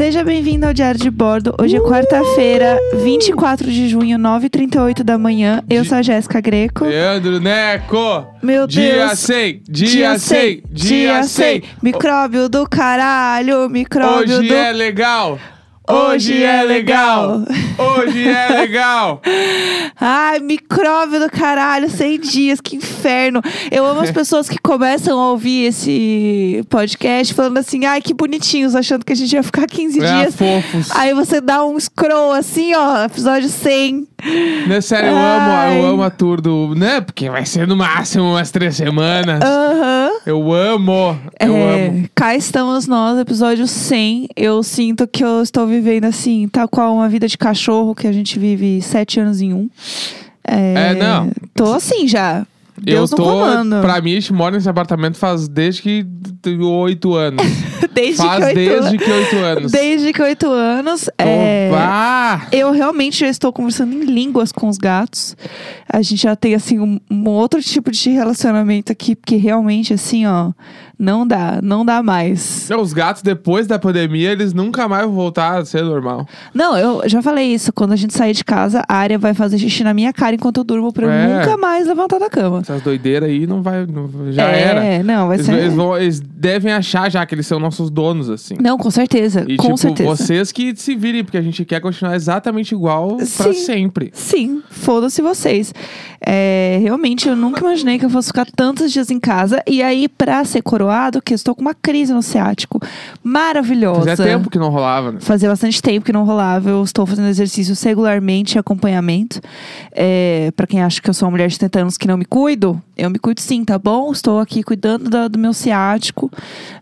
Seja bem-vindo ao Diário de Bordo. Hoje é quarta-feira, 24 de junho, 9h38 da manhã. Eu sou a Jéssica Greco. Leandro Neco! Meu dia Deus. 100, dia 100, dia 100. Micróbio do caralho, micróbio Hoje do... é legal! Hoje é legal. Hoje é legal! Ai, micróbio do caralho, 100 dias, que inferno. Eu amo as pessoas que começam a ouvir esse podcast falando assim, ai, que bonitinhos, achando que a gente ia ficar 15 É, dias. fofos. Aí você dá um scroll assim, ó, episódio 100. Né, sério, eu Ai. amo, eu amo a tour do. Né? Porque vai ser no máximo umas três semanas. Aham. Eu amo, eu É, amo. cá estamos nós, episódio 100. Eu sinto que eu estou vivendo assim, tal qual uma vida de cachorro que a gente vive sete anos em um. É, É, não. Tô assim já. Deus eu tô. comando. Pra mim, a gente mora nesse apartamento faz desde que oito anos. desde faz que oito desde que oito anos. Desde que oito anos. É! Eu realmente já estou conversando em línguas com os gatos. A gente já tem, assim, um, um outro tipo de relacionamento aqui, porque realmente, assim, ó, não dá, não dá mais. Não, Os gatos, depois da pandemia, eles nunca mais vão voltar a ser normal. Não, eu já falei isso. Quando a gente sair de casa, a área vai fazer xixi na minha cara enquanto eu durmo pra eu É. nunca mais levantar da cama. Essas doideiras aí não vai. não- já é, era. não, vai Eles, ser. eles vão- eles devem achar já que eles são nossos donos, assim. Não, com certeza. E com tipo, certeza. vocês que se virem, porque a gente quer continuar exatamente igual pra Sim. sempre. Sim, foda-se vocês. É, realmente, eu nunca imaginei que eu fosse ficar tantos dias em casa. E aí, pra ser que eu estou com uma crise no ciático maravilhosa. Fazia tempo que não rolava, né? Fazia bastante tempo que não rolava. Eu estou fazendo exercício regularmente, acompanhamento. É, para quem acha que eu sou uma mulher de 70 anos que não me cuido, eu me cuido sim, tá bom? Estou aqui cuidando da- do meu ciático.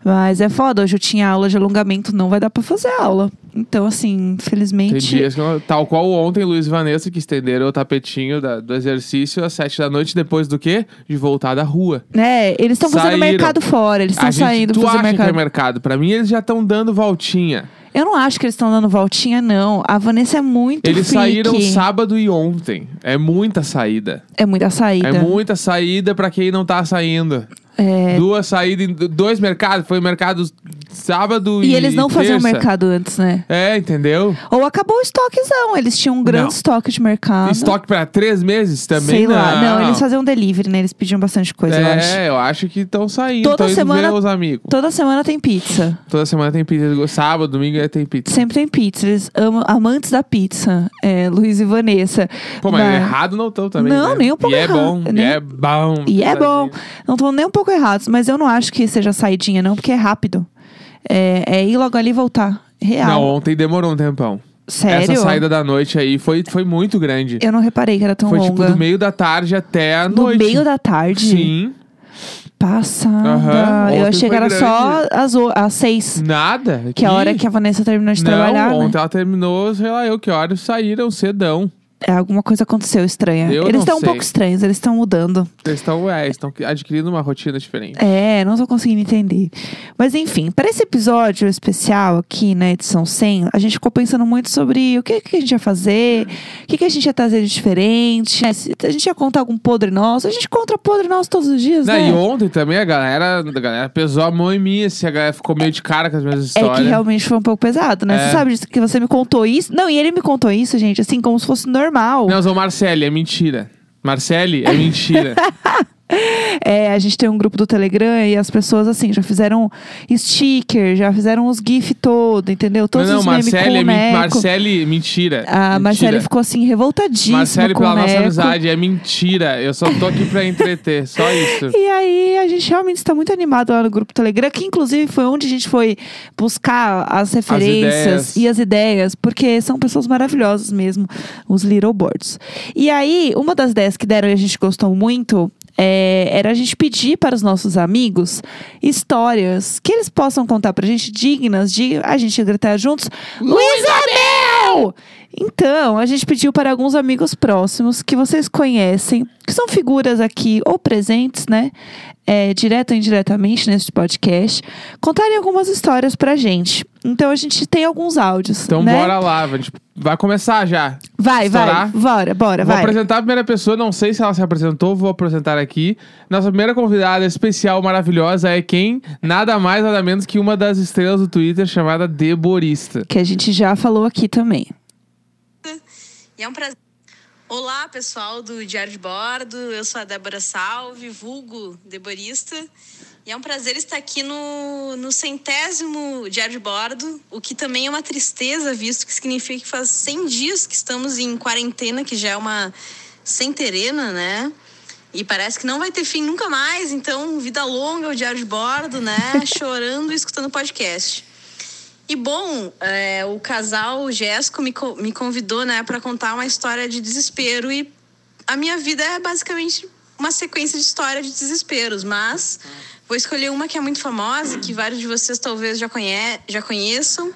Mas é foda, hoje eu tinha aula de alongamento, não vai dar pra fazer aula. Então, assim, Tem infelizmente. dias que Tal qual ontem, Luiz e Vanessa, que estenderam o tapetinho da- do exercício às sete da noite, depois do quê? De voltar da rua. É, eles estão fazendo mercado fora, eles estão A gente- saindo tu fazer acha mercado. que é mercado? Pra mim, eles já estão dando voltinha. Eu não acho que eles estão dando voltinha, não. A Vanessa é muito Eles freak. saíram sábado e ontem. É muita saída. É muita saída. É muita saída pra quem não tá saindo. É, Duas saídas, dois mercados. Foi mercado sábado e E eles não faziam terça. mercado antes, né? É, entendeu? Ou acabou o estoquezão. Eles tinham um grande Não. estoque de mercado. Estoque pra três meses também Sei lá. Não, eles faziam delivery, né? Eles pediam bastante coisa, eu acho. É, eu acho que estão saindo. Toda tão indo semana- ver os amigos. Toda semana tem pizza. Toda semana tem pizza. Sábado, domingo é tem pizza. Sempre tem pizza. Eles amam amantes da pizza. É, Luiz e Vanessa. Pô, mas Mas- errado não estão também. Não, né? nem um pouco E é errado. bom. Nem- E é bom. E é bom. Não estão nem um pouco errados, mas eu não acho que seja saidinha, não, porque é rápido. É, é ir logo ali e voltar. Real. Não, ontem demorou um tempão. Sério? Essa saída da noite aí foi, foi muito grande. Eu não reparei que era tão foi longa. tipo do meio da tarde até a Do noite. meio da tarde? Sim. Passada. Aham, eu achei que foi era grande. só às, seis. Nada. Que é a hora que a Vanessa terminou de Não, trabalhar. né? ontem ela terminou, sei lá eu que horas saíram cedão. É, alguma coisa aconteceu estranha. Eu eles estão um pouco estranhos, eles estão mudando. Eles estão é, estão adquirindo uma rotina diferente. É, não tô conseguindo entender. Mas enfim, para esse episódio especial aqui na edição 100, a gente ficou pensando muito sobre o que, que a gente ia fazer, o que, que a gente ia trazer de diferente, né? A gente ia contar algum podre nosso. A gente conta podre nosso todos os dias, Não, né? E ontem também a galera, a galera pesou a mão em mim, assim, a galera ficou meio de cara com as minhas É histórias. que realmente foi um pouco pesado, né? É. Você sabe disso, que você me contou isso. Não, e ele me contou isso, gente, assim, como se fosse normal. Não, sou Marcele, é mentira. Marcele, é mentira. É, a gente tem um grupo do Telegram e as pessoas, assim, já fizeram sticker, já fizeram os GIF todo, entendeu? Todos não, não, os Marcele, é. Marcele, mentira. A mentira. Marcele ficou assim, revoltadíssima Marcele, pela nossa amizade, é mentira. Eu só tô aqui pra entreter, só isso. E aí, a gente realmente está muito animado lá no grupo Telegram, que inclusive foi onde a gente foi buscar as referências ideias. e as ideias, porque são pessoas maravilhosas mesmo, os Little Boards. E aí, uma das ideias que deram e a gente gostou muito é, era a gente pedir para os nossos amigos histórias que eles possam contar pra gente, dignas de a gente gritar juntos: Luísa Mel! Então, a gente pediu para alguns amigos próximos que vocês conhecem, que são figuras aqui ou presentes, né? É, direto ou indiretamente nesse podcast, contarem algumas histórias pra gente. Então a gente tem alguns áudios. Então né? bora lá, a gente vai começar já. Vai, Estourar. vai. Bora, bora, Vou vai. apresentar a primeira pessoa, não sei se ela se apresentou, vou apresentar aqui. Nossa primeira convidada especial, maravilhosa, é quem? Nada mais, nada menos que uma das estrelas do Twitter chamada Deborista. Que a gente já falou aqui também. E é um prazer. Olá, pessoal do Diário de Bordo. Eu sou a Débora Salve, vulgo Deborista. E é um prazer estar aqui no, no centésimo Diário de Bordo, o que também é uma tristeza, visto que significa que faz 100 dias que estamos em quarentena, que já é uma centerena, né? E parece que não vai ter fim nunca mais, então vida longa o Diário de Bordo, né? Chorando e escutando podcast. E bom, é, o casal Jéssico me, co- me convidou, né, para contar uma história de desespero e a minha vida é basicamente uma sequência de história de desesperos, mas vou escolher uma que é muito famosa, que vários de vocês talvez já, conhe já conheçam.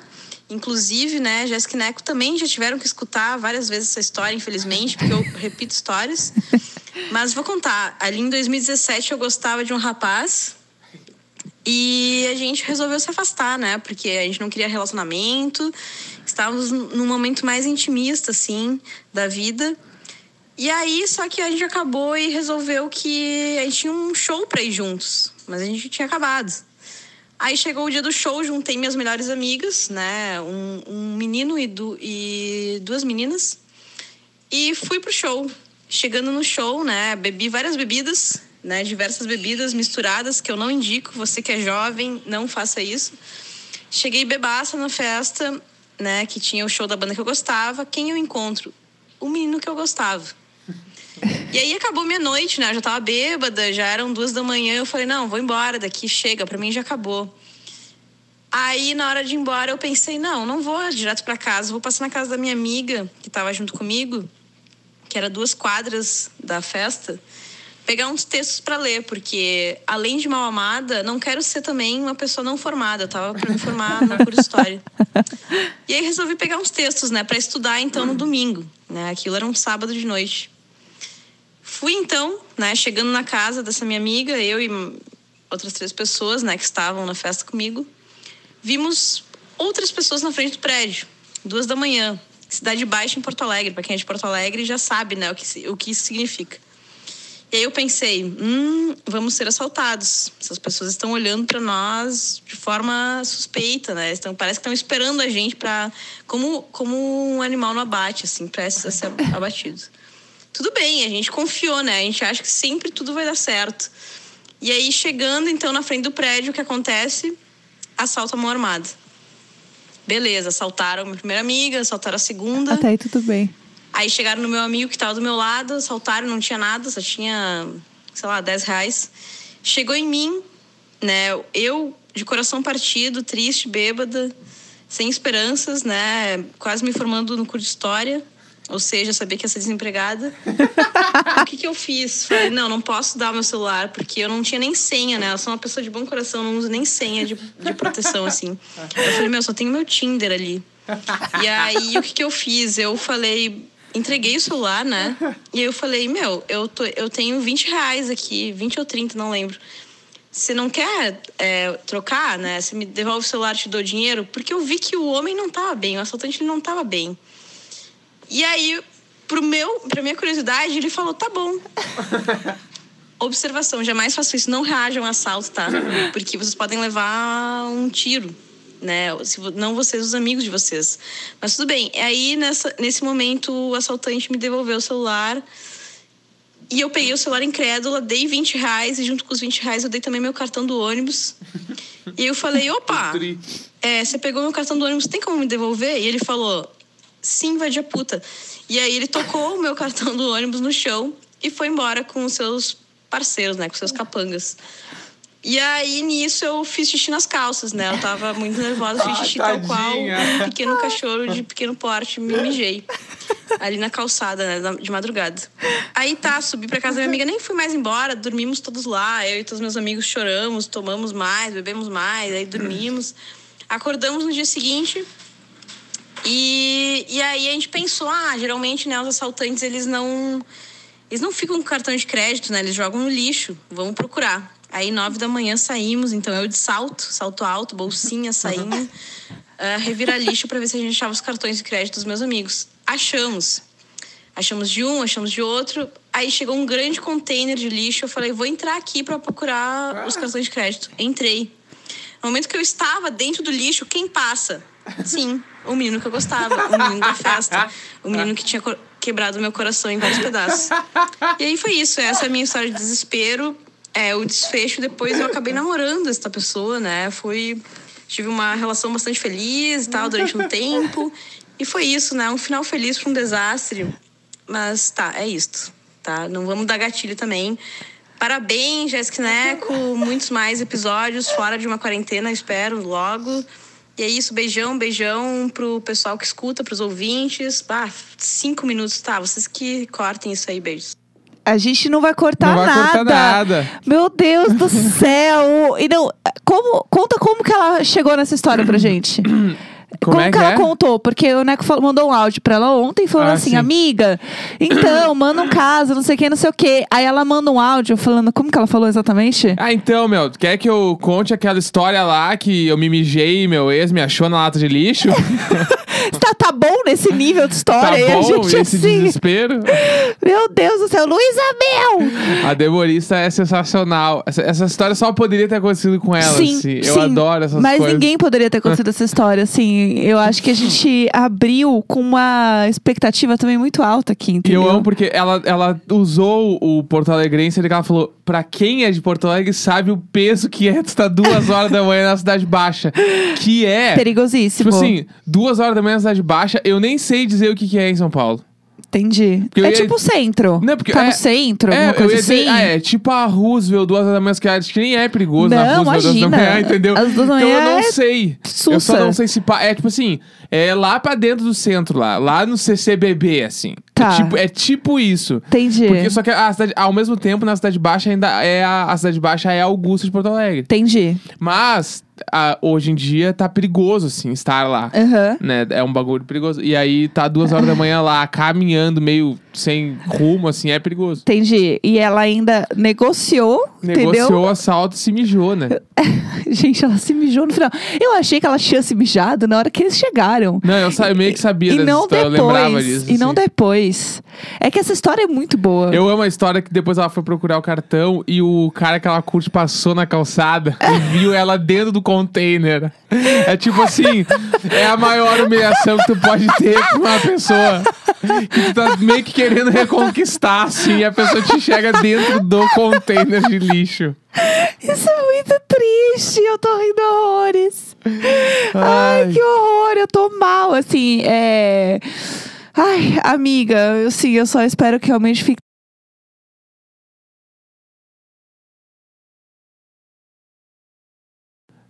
Inclusive, né, Jéssica e Neco também já tiveram que escutar várias vezes essa história, infelizmente, porque eu repito histórias. Mas vou contar. Ali em 2017 eu gostava de um rapaz e a gente resolveu se afastar, né? Porque a gente não queria relacionamento. Estávamos num momento mais intimista, assim, da vida. E aí, só que a gente acabou e resolveu que a gente tinha um show pra ir juntos. Mas a gente tinha acabado. Aí chegou o dia do show, juntei minhas melhores amigas, né? Um, um menino e, du e duas meninas. E fui pro show. Chegando no show, né? Bebi várias bebidas, né? Diversas bebidas misturadas, que eu não indico. Você que é jovem, não faça isso. Cheguei bebaça na festa, né? Que tinha o show da banda que eu gostava. Quem eu encontro? O menino que eu gostava. E aí acabou minha noite, né? Eu já tava bêbada, já eram duas da manhã. Eu falei, não, vou embora daqui, chega, pra mim já acabou. Aí, na hora de ir embora, eu pensei, não, não vou direto pra casa, vou passar na casa da minha amiga, que tava junto comigo, que era duas quadras da festa, pegar uns textos pra ler, porque além de mal amada, não quero ser também uma pessoa não formada. Eu tava pra me formar no curso de história. E aí resolvi pegar uns textos, né, para estudar então no domingo, né? Aquilo era um sábado de noite. Fui então, né, chegando na casa dessa minha amiga, eu e outras três pessoas, né, que estavam na festa comigo, vimos outras pessoas na frente do prédio, duas da manhã, cidade baixa em Porto Alegre. Para quem é de Porto Alegre já sabe, né, o que o que isso significa. E aí eu pensei, hum, vamos ser assaltados. Essas pessoas estão olhando para nós de forma suspeita, né? Estão, parece que estão esperando a gente para como como um animal no abate, assim, prestes a ser abatido. Tudo bem, a gente confiou, né? A gente acha que sempre tudo vai dar certo. E aí chegando então na frente do prédio, o que acontece? Assalto à mão armada. Beleza, assaltaram a minha primeira amiga, assaltaram a segunda. Até aí tudo bem. Aí chegaram no meu amigo que estava do meu lado, assaltaram, não tinha nada, só tinha, sei lá, 10 reais. Chegou em mim, né? Eu, de coração partido, triste, bêbada, sem esperanças, né? Quase me formando no curso de história. Ou seja, eu sabia que ia ser desempregada. o que, que eu fiz? Falei, não, não posso dar o meu celular, porque eu não tinha nem senha, né? Eu sou uma pessoa de bom coração, não uso nem senha de, de proteção, assim. Eu falei, meu, só tenho meu Tinder ali. E aí, o que, que eu fiz? Eu falei, entreguei o celular, né? E aí eu falei, meu, eu, tô, eu tenho 20 reais aqui, 20 ou 30, não lembro. Você não quer é, trocar, né? Você me devolve o celular, te dou dinheiro? Porque eu vi que o homem não tava bem, o assaltante não tava bem. E aí, pro meu, pra minha curiosidade, ele falou, tá bom. Observação, jamais faço isso. Não reajam a assalto, tá? Porque vocês podem levar um tiro, né? Se, não vocês, os amigos de vocês. Mas tudo bem. Aí, nessa, nesse momento, o assaltante me devolveu o celular. E eu peguei o celular incrédula, dei 20 reais. E junto com os 20 reais, eu dei também meu cartão do ônibus. E eu falei, opa, é, você pegou meu cartão do ônibus, tem como me devolver? E ele falou, sim, vai de puta. E aí ele tocou o meu cartão do ônibus no chão e foi embora com os seus parceiros, né? Com seus capangas. E aí, nisso, eu fiz xixi nas calças, né? Eu tava muito nervosa, fiz Ah, xixi tal qual um pequeno cachorro de pequeno porte, me mijei. Ali na calçada, né? De madrugada. Aí tá, subi pra casa da minha amiga, nem fui mais embora, dormimos todos lá. Eu e todos meus amigos choramos, tomamos mais, bebemos mais, aí dormimos. Acordamos no dia seguinte, e, e aí a gente pensou, ah, geralmente, né, os assaltantes, eles não. Eles não ficam com cartão de crédito, né? Eles jogam no lixo. Vamos procurar. Aí, nove da manhã, saímos. Então, eu de salto, salto alto, bolsinha, sainha. uh, revirar lixo para ver se a gente achava os cartões de crédito dos meus amigos. Achamos. Achamos de um, achamos de outro. Aí chegou um grande container de lixo. Eu falei, vou entrar aqui para procurar os cartões de crédito. Entrei. No momento que eu estava dentro do lixo, quem passa? Sim, o menino que eu gostava, o menino da festa, o menino que tinha quebrado meu coração em vários pedaços. E aí foi isso, essa é a minha história de desespero. É, o desfecho, depois eu acabei namorando essa pessoa, né? Foi. Tive uma relação bastante feliz e tal durante um tempo. E foi isso, né? Um final feliz para um desastre. Mas tá, é isso, tá? Não vamos dar gatilho também. Parabéns, Jéssica Neco. Muitos mais episódios fora de uma quarentena, espero, logo. E é isso, beijão, beijão pro pessoal que escuta, pros ouvintes. Ah, cinco minutos, tá? Vocês que cortem isso aí, beijos. A gente não vai cortar Não vai nada. cortar nada. Meu Deus do céu! E não, como, conta como que ela chegou nessa história pra gente. Como é que, ela é? contou? Porque o Neco falou- mandou um áudio pra ela ontem falando Ah, assim, sim. amiga, então, manda um caso, não sei o que, não sei o que. Aí ela manda um áudio falando, como que ela falou exatamente? Ah, então, meu, quer que eu conte aquela história lá que eu me mijei e meu ex me achou na lata de lixo? Tá, tá bom nesse nível de tá história? a bom gente esse assim, desespero? meu Deus do céu, Luísa Mel! A Deborista é sensacional. Essa, essa história só poderia ter acontecido com ela, sim, assim. Eu sim, adoro essas Mas coisas. ninguém poderia ter acontecido essa história, assim. Eu acho que a gente abriu com uma expectativa também muito alta aqui, entendeu? eu amo porque ela, ela usou o Porto Alegrense e ela falou: pra quem é de Porto Alegre, sabe o peso que é tu estar duas horas da manhã na Cidade Baixa. Que é. Perigosíssimo. Tipo assim, duas horas da manhã na Cidade Baixa, eu nem sei dizer o que, que é em São Paulo. Entendi. eu É ia- tipo o centro. Não, porque tá é- no centro, É, alguma coisa assim. dizer, ah, é tipo a Roosevelt, duas da manhã, que acho que nem é perigoso na Não, Roosevelt, duas da imagina. manhã, entendeu? As duas da então eu manhã não é sei. Eu só sussa. não sei se. pa- É tipo assim, é lá pra dentro do centro, lá, lá no CCBB, assim. Tá. É, tipo, é tipo isso. Entendi. Porque só que a cidade, ao mesmo tempo, na Cidade Baixa ainda é a, a Cidade Baixa é a Augusta de Porto Alegre. Entendi. Mas a- hoje em dia tá perigoso, assim, estar lá. Aham. Né? É um bagulho perigoso. E aí tá duas horas da manhã lá, caminhando, meio sem rumo, assim, é perigoso. Entendi. E ela ainda negociou, Negociou entendeu? o assalto e se mijou, né? Gente, ela se mijou no final. Eu achei que ela tinha se mijado na hora que eles chegaram. Não, eu, sa- eu meio que sabia E dessa não história, eu lembrava depois. disso. E não assim. depois. É que essa história é muito boa. Eu amo a história que depois ela foi procurar o cartão e o cara que ela curte passou na calçada e viu ela dentro do container. É tipo assim, é a maior humilhação que tu pode ter com uma pessoa que tu tá meio que querendo reconquistar, assim, e a pessoa te chega dentro do container de lixo. Isso é muito triste. Eu tô rindo horrores. Ai, Ai. que horror. Eu tô mal, assim. É. Ai, amiga, eu, sim, eu só espero que realmente fique.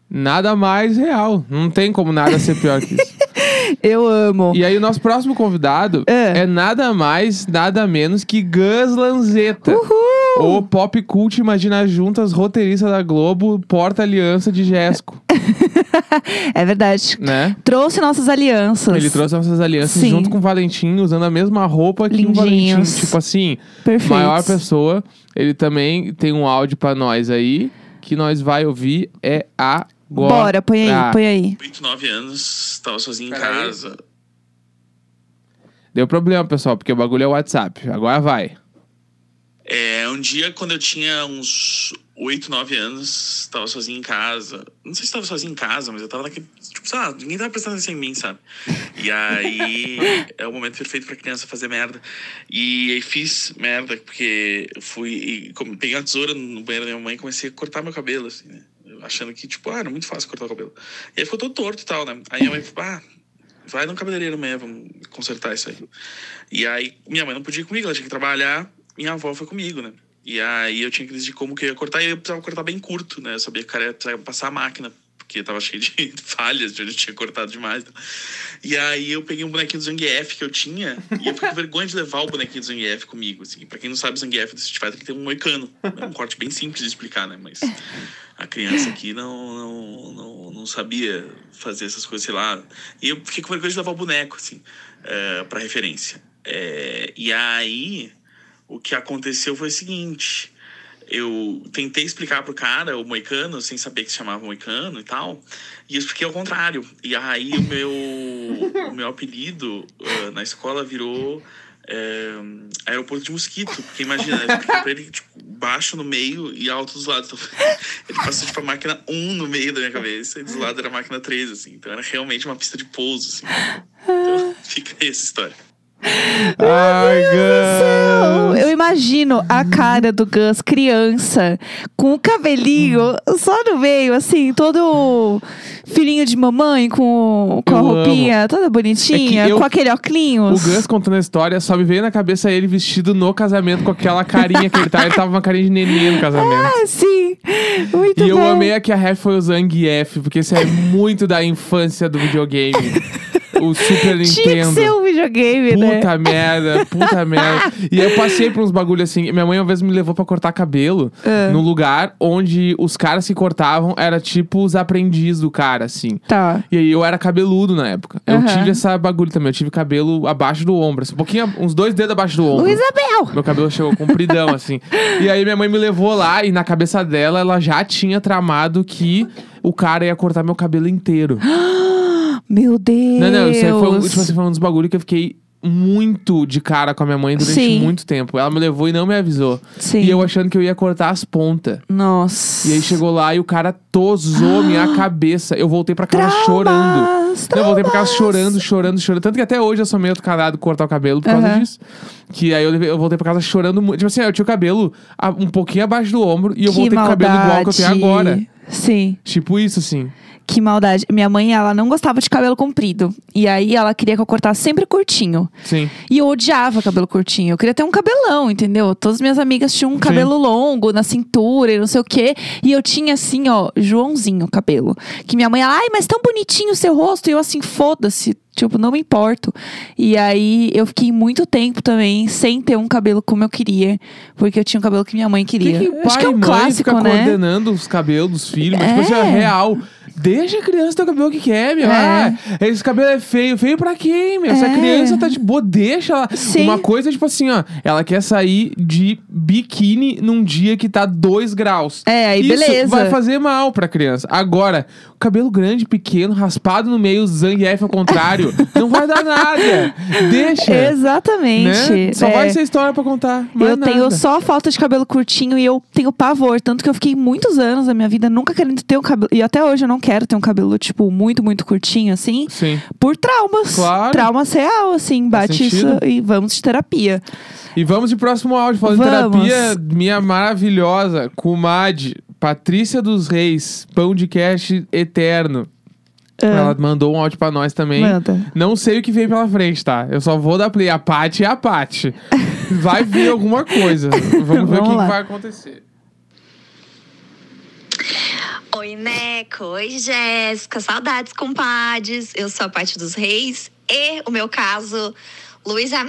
Nada mais real. Não tem como nada ser pior que isso. Eu amo. E aí, o nosso próximo convidado É. é nada mais, nada menos que Gus Lanzetta. Uhul! O pop cult Imagina Juntas, roteirista da Globo, porta-aliança de Jesco, É verdade. né? Trouxe nossas alianças. Ele trouxe nossas alianças Sim. junto com o Valentim, usando a mesma roupa que o Valentim. Lindinhos. Tipo assim, Perfeitos. maior pessoa. Ele também tem um áudio pra nós aí, que nós vai ouvir é agora. Bora, põe aí, Ah, põe aí. 8, 9 anos, tava sozinho em Pera aí. casa. Deu problema, pessoal, porque o bagulho é WhatsApp. Agora vai. É, um dia, quando eu tinha uns 8, 9 anos, tava sozinho em casa. Não sei se tava sozinho em casa, mas eu tava naquele. Tipo, lá, ninguém tava prestando atenção em mim, sabe? E aí é o momento perfeito pra criança fazer merda. E aí fiz merda, porque eu fui. E, como, peguei uma tesoura no banheiro da minha mãe e comecei a cortar meu cabelo, assim, né? Achando que, tipo, ah, era muito fácil cortar o cabelo. E aí ficou todo torto e tal, né? Aí minha mãe falou, ah, vai no cabeleireiro amanhã, vamos consertar isso aí. E aí, minha mãe não podia ir comigo, ela tinha que trabalhar, minha avó foi comigo, né? E aí eu tinha que decidir como que eu ia cortar, e eu precisava cortar bem curto, né? Eu sabia que o cara ia passar a máquina, porque tava cheio de falhas, de tinha cortado demais. né? E aí eu peguei um bonequinho do Zangief que eu tinha, e eu fiquei com vergonha de levar o bonequinho do Zangief comigo, assim. Pra quem não sabe, o Zangief do Street Fighter tem um moicano. É um corte bem simples de explicar, né? Mas a criança aqui não, não, não, não sabia fazer essas coisas, sei lá. E eu fiquei com vergonha de levar o boneco, assim, é, pra referência. É, e aí, o que aconteceu foi o seguinte: eu tentei explicar pro cara, o moicano, sem saber que se chamava moicano e tal, e eu expliquei ao contrário. E aí o meu, o meu apelido uh, na escola virou é, aeroporto de mosquito. Porque imagina, pra ele, tipo, baixo no meio e alto dos lados. Ele passou, tipo, a máquina 1 no meio da minha cabeça e dos lados era a máquina 3, assim. Então era realmente uma pista de pouso, assim. Então fica essa história. Ai, Gus. Eu imagino a cara do Gus, criança, com o cabelinho só no meio, assim, todo filhinho de mamãe, com, com a roupinha toda bonitinha, É eu- com aquele O óculos. Gus contando a história, só me veio na cabeça ele vestido no casamento com aquela carinha que ele tá. Ele tava uma carinha de nenê no casamento. Ah, sim. Muito E eu amei a que a Ref foi o Zangief, porque isso é muito da infância do videogame. O Super Tinha que Nintendo. ser um videogame, né? Puta merda, puta merda. E eu passei por uns bagulho assim. Minha mãe uma vez me levou pra cortar cabelo Ah. no lugar onde os caras que cortavam era tipo os aprendizes do cara, assim. Tá. E aí eu era cabeludo na época. Eu Aham. tive essa bagulho também. Eu tive cabelo abaixo do ombro, assim, um pouquinho, uns dois dedos abaixo do ombro. Luísa Bel! Meu cabelo chegou compridão, assim. E aí minha mãe me levou lá e na cabeça dela ela já tinha tramado que o cara ia cortar meu cabelo inteiro. Meu Deus. Não, não, isso aí foi, um- tipo assim, foi um dos bagulhos que eu fiquei muito de cara com a minha mãe durante Sim. muito tempo. Ela me levou e não me avisou. Sim. E eu achando que eu ia cortar as pontas. Nossa. E aí chegou lá e o cara tosou minha cabeça. Eu voltei pra casa Traumas, chorando. Não, eu voltei pra casa chorando, chorando, chorando. Tanto que até hoje eu sou meio carado cortar o cabelo por causa Aham. disso. Que aí eu, levei- eu voltei pra casa chorando muito. Tipo assim, eu tinha o cabelo a- um pouquinho abaixo do ombro e eu Que voltei com o cabelo igual que eu tenho maldade. agora. Sim. Tipo isso, assim. Que maldade. Minha mãe, ela não gostava de cabelo comprido. E aí ela queria que eu cortasse sempre curtinho. Sim. E eu odiava cabelo curtinho. Eu queria ter um cabelão, entendeu? Todas as minhas amigas tinham um cabelo longo na cintura e não sei o quê. E eu tinha assim, ó, Joãozinho cabelo. Que minha mãe, ela, ai, mas tão bonitinho o seu rosto. E eu assim, foda-se. Tipo, não me importo. E aí eu fiquei muito tempo também sem ter um cabelo como eu queria. Porque eu tinha um cabelo que minha mãe Por que, queria. que Acho que é um clássico, fica né? coordenando os cabelos dos filhos? Mas, tipo assim, É. é real. Deixa a criança ter o cabelo que quer, meu. É. Ah, esse cabelo é feio. Feio pra quem, meu? Se a É. criança tá de boa, deixa ela. Sim. Uma coisa, tipo assim, ó. Ela quer sair de biquíni num dia que tá 2 graus. É, aí Isso beleza. vai fazer mal pra criança. Agora, cabelo grande, pequeno, raspado no meio, Zangief ao contrário, não vai dar nada. Deixa. Exatamente. Né? Só É. vai ser história pra contar. eu tenho nada. só falta de cabelo curtinho e eu tenho pavor. Tanto que eu fiquei muitos anos da minha vida nunca querendo ter um cabelo. E até hoje eu não quero ter um cabelo, tipo, muito, muito curtinho, assim. Sim. Por traumas. Claro. Traumas real, assim. Bate isso e vamos de terapia. E vamos de próximo áudio, falando de Vamos. terapia, minha maravilhosa, comadre, Patrícia dos Reis, pão de cash eterno. Ela mandou um áudio pra nós também. Manda. Não sei o que vem pela frente, tá? Eu só vou dar play. A Paty é a Paty. Vai vir alguma coisa. Vamos ver o Vamos que, lá. que vai acontecer. Oi, Neco. Oi, Jéssica. Saudades, compadres. Eu sou a Paty dos Reis. E o meu caso, Luísa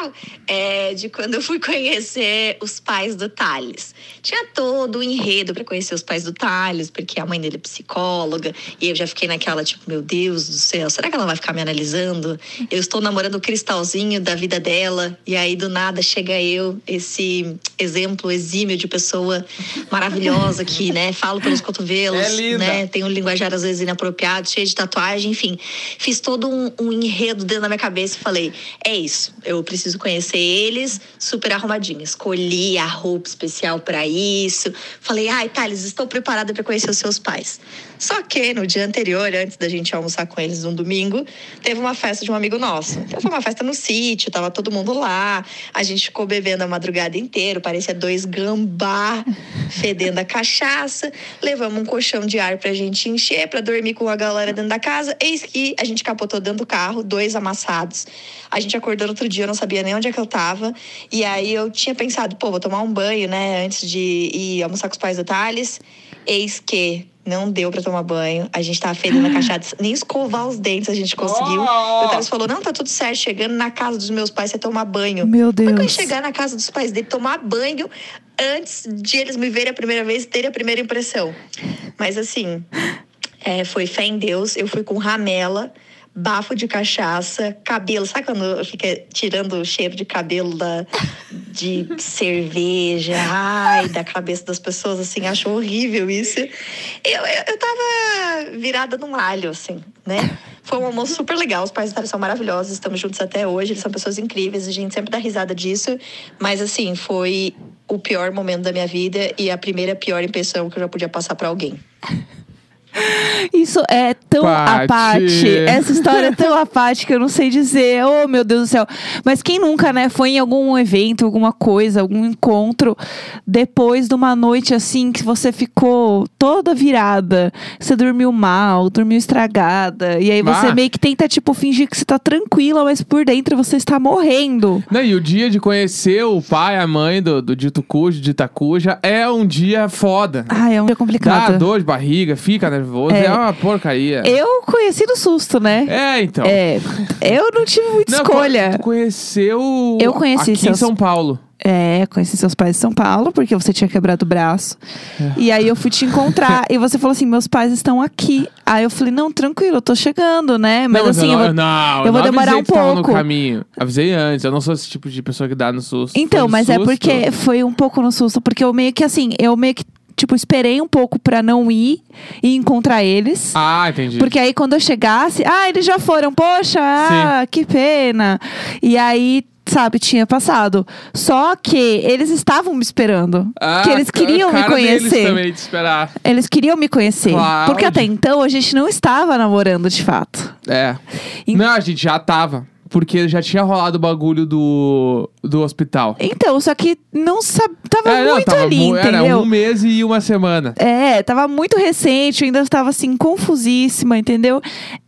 Mel, é de quando eu fui conhecer os pais do Thales. Tinha todo o enredo para conhecer os pais do Thales, porque a mãe dele é psicóloga. E eu já fiquei naquela, tipo, meu Deus do céu, será que ela vai ficar me analisando? Eu estou namorando o cristalzinho da vida dela. E aí, do nada, chega eu, esse exemplo exímio de pessoa maravilhosa que, né, falo pelos cotovelos, É né? Tem um linguajar às vezes inapropriado, cheio de tatuagem, enfim. Fiz todo um, um enredo dentro da minha cabeça e falei: é isso, eu preciso conhecer eles super arrumadinhos. Escolhi a roupa especial para isso. Falei: ai, Thales, estou preparada para conhecer os seus pais. Só que no dia anterior, antes da gente almoçar com eles num domingo, teve uma festa de um amigo nosso. Então foi uma festa no sítio, tava todo mundo lá. A gente ficou bebendo a madrugada inteira, parecia dois gambá fedendo a cachaça. Levamos um colchão de ar pra gente encher, pra dormir com a galera dentro da casa. Eis que a gente capotou dentro do carro, dois amassados. A gente acordou no outro dia, eu não sabia nem onde é que eu tava. E aí eu tinha pensado, pô, vou tomar um banho, né, antes de ir almoçar com os pais do Thales. Eis que não deu pra tomar banho. A gente tava fedendo a cachaça. Nem escovar os dentes a gente conseguiu. Oh! O Thales falou: não, tá tudo certo. Chegando na casa dos meus pais, você tomar banho. Meu Foi quando eu Deus. chegar na casa dos pais dele, tomar banho antes de eles me verem a primeira vez, terem a primeira impressão. Mas assim, é, foi fé em Deus. Eu fui com ramela, bafo de cachaça, cabelo. Sabe quando fica tirando o cheiro de cabelo da, de cerveja? Ai, da cabeça das pessoas, assim, acho horrível isso. Eu, eu, eu tava virada num alho, assim, né? Foi um almoço super legal, os pais são maravilhosos, estamos juntos até hoje, eles são pessoas incríveis, a gente sempre dá risada disso. Mas, assim, foi o pior momento da minha vida e a primeira pior impressão que eu já podia passar pra alguém. Isso é tão apático. Essa história é tão apática que eu não sei dizer. Oh, meu Deus do céu. Mas quem nunca, né, foi em algum evento, alguma coisa, algum encontro, depois de uma noite assim que você ficou toda virada, você dormiu mal, dormiu estragada, e aí você Ah. meio que tenta, tipo, fingir que você tá tranquila, mas por dentro você está morrendo. Não, e o dia de conhecer o pai, a mãe do, do dito cujo, de Itacuja, é um dia foda. Ai, é um dia Dá complicado. dor de barriga, fica nervoso, é, É. uma porcaria. Eu conheci no susto, né? É, então. É, eu não tive muita Não, escolha. Tu conheceu Eu conheci aqui em seus- São Paulo. É, conheci seus pais em São Paulo, porque você tinha quebrado o braço. E aí eu fui te encontrar. e você falou assim: meus pais estão aqui. Aí eu falei, não, tranquilo, eu tô chegando, né? Mas, não, assim, eu não, vou- não, eu vou demorar um pouco. no caminho. Avisei antes, eu não sou esse tipo de pessoa que dá no susto. Então, no mas é susto. porque foi um pouco no susto, porque eu meio que assim, eu meio que, tipo, esperei um pouco pra não ir e encontrar eles. Ah, entendi. Porque aí quando eu chegasse, ah, eles já foram, poxa, ah, que pena. E aí, sabe, tinha passado. Só que eles estavam me esperando. Ah, que eles queriam me conhecer. também de esperar. Eles queriam me conhecer. Claro. Porque até então a gente não estava namorando de fato. É. E- Não, a gente já tava. Porque já tinha rolado o bagulho do, do hospital. Então, só que não sabe, tava É, não, muito tava ali, mu- Era entendeu? um mês e uma semana. É, tava muito recente, eu ainda estava assim, confusíssima, entendeu?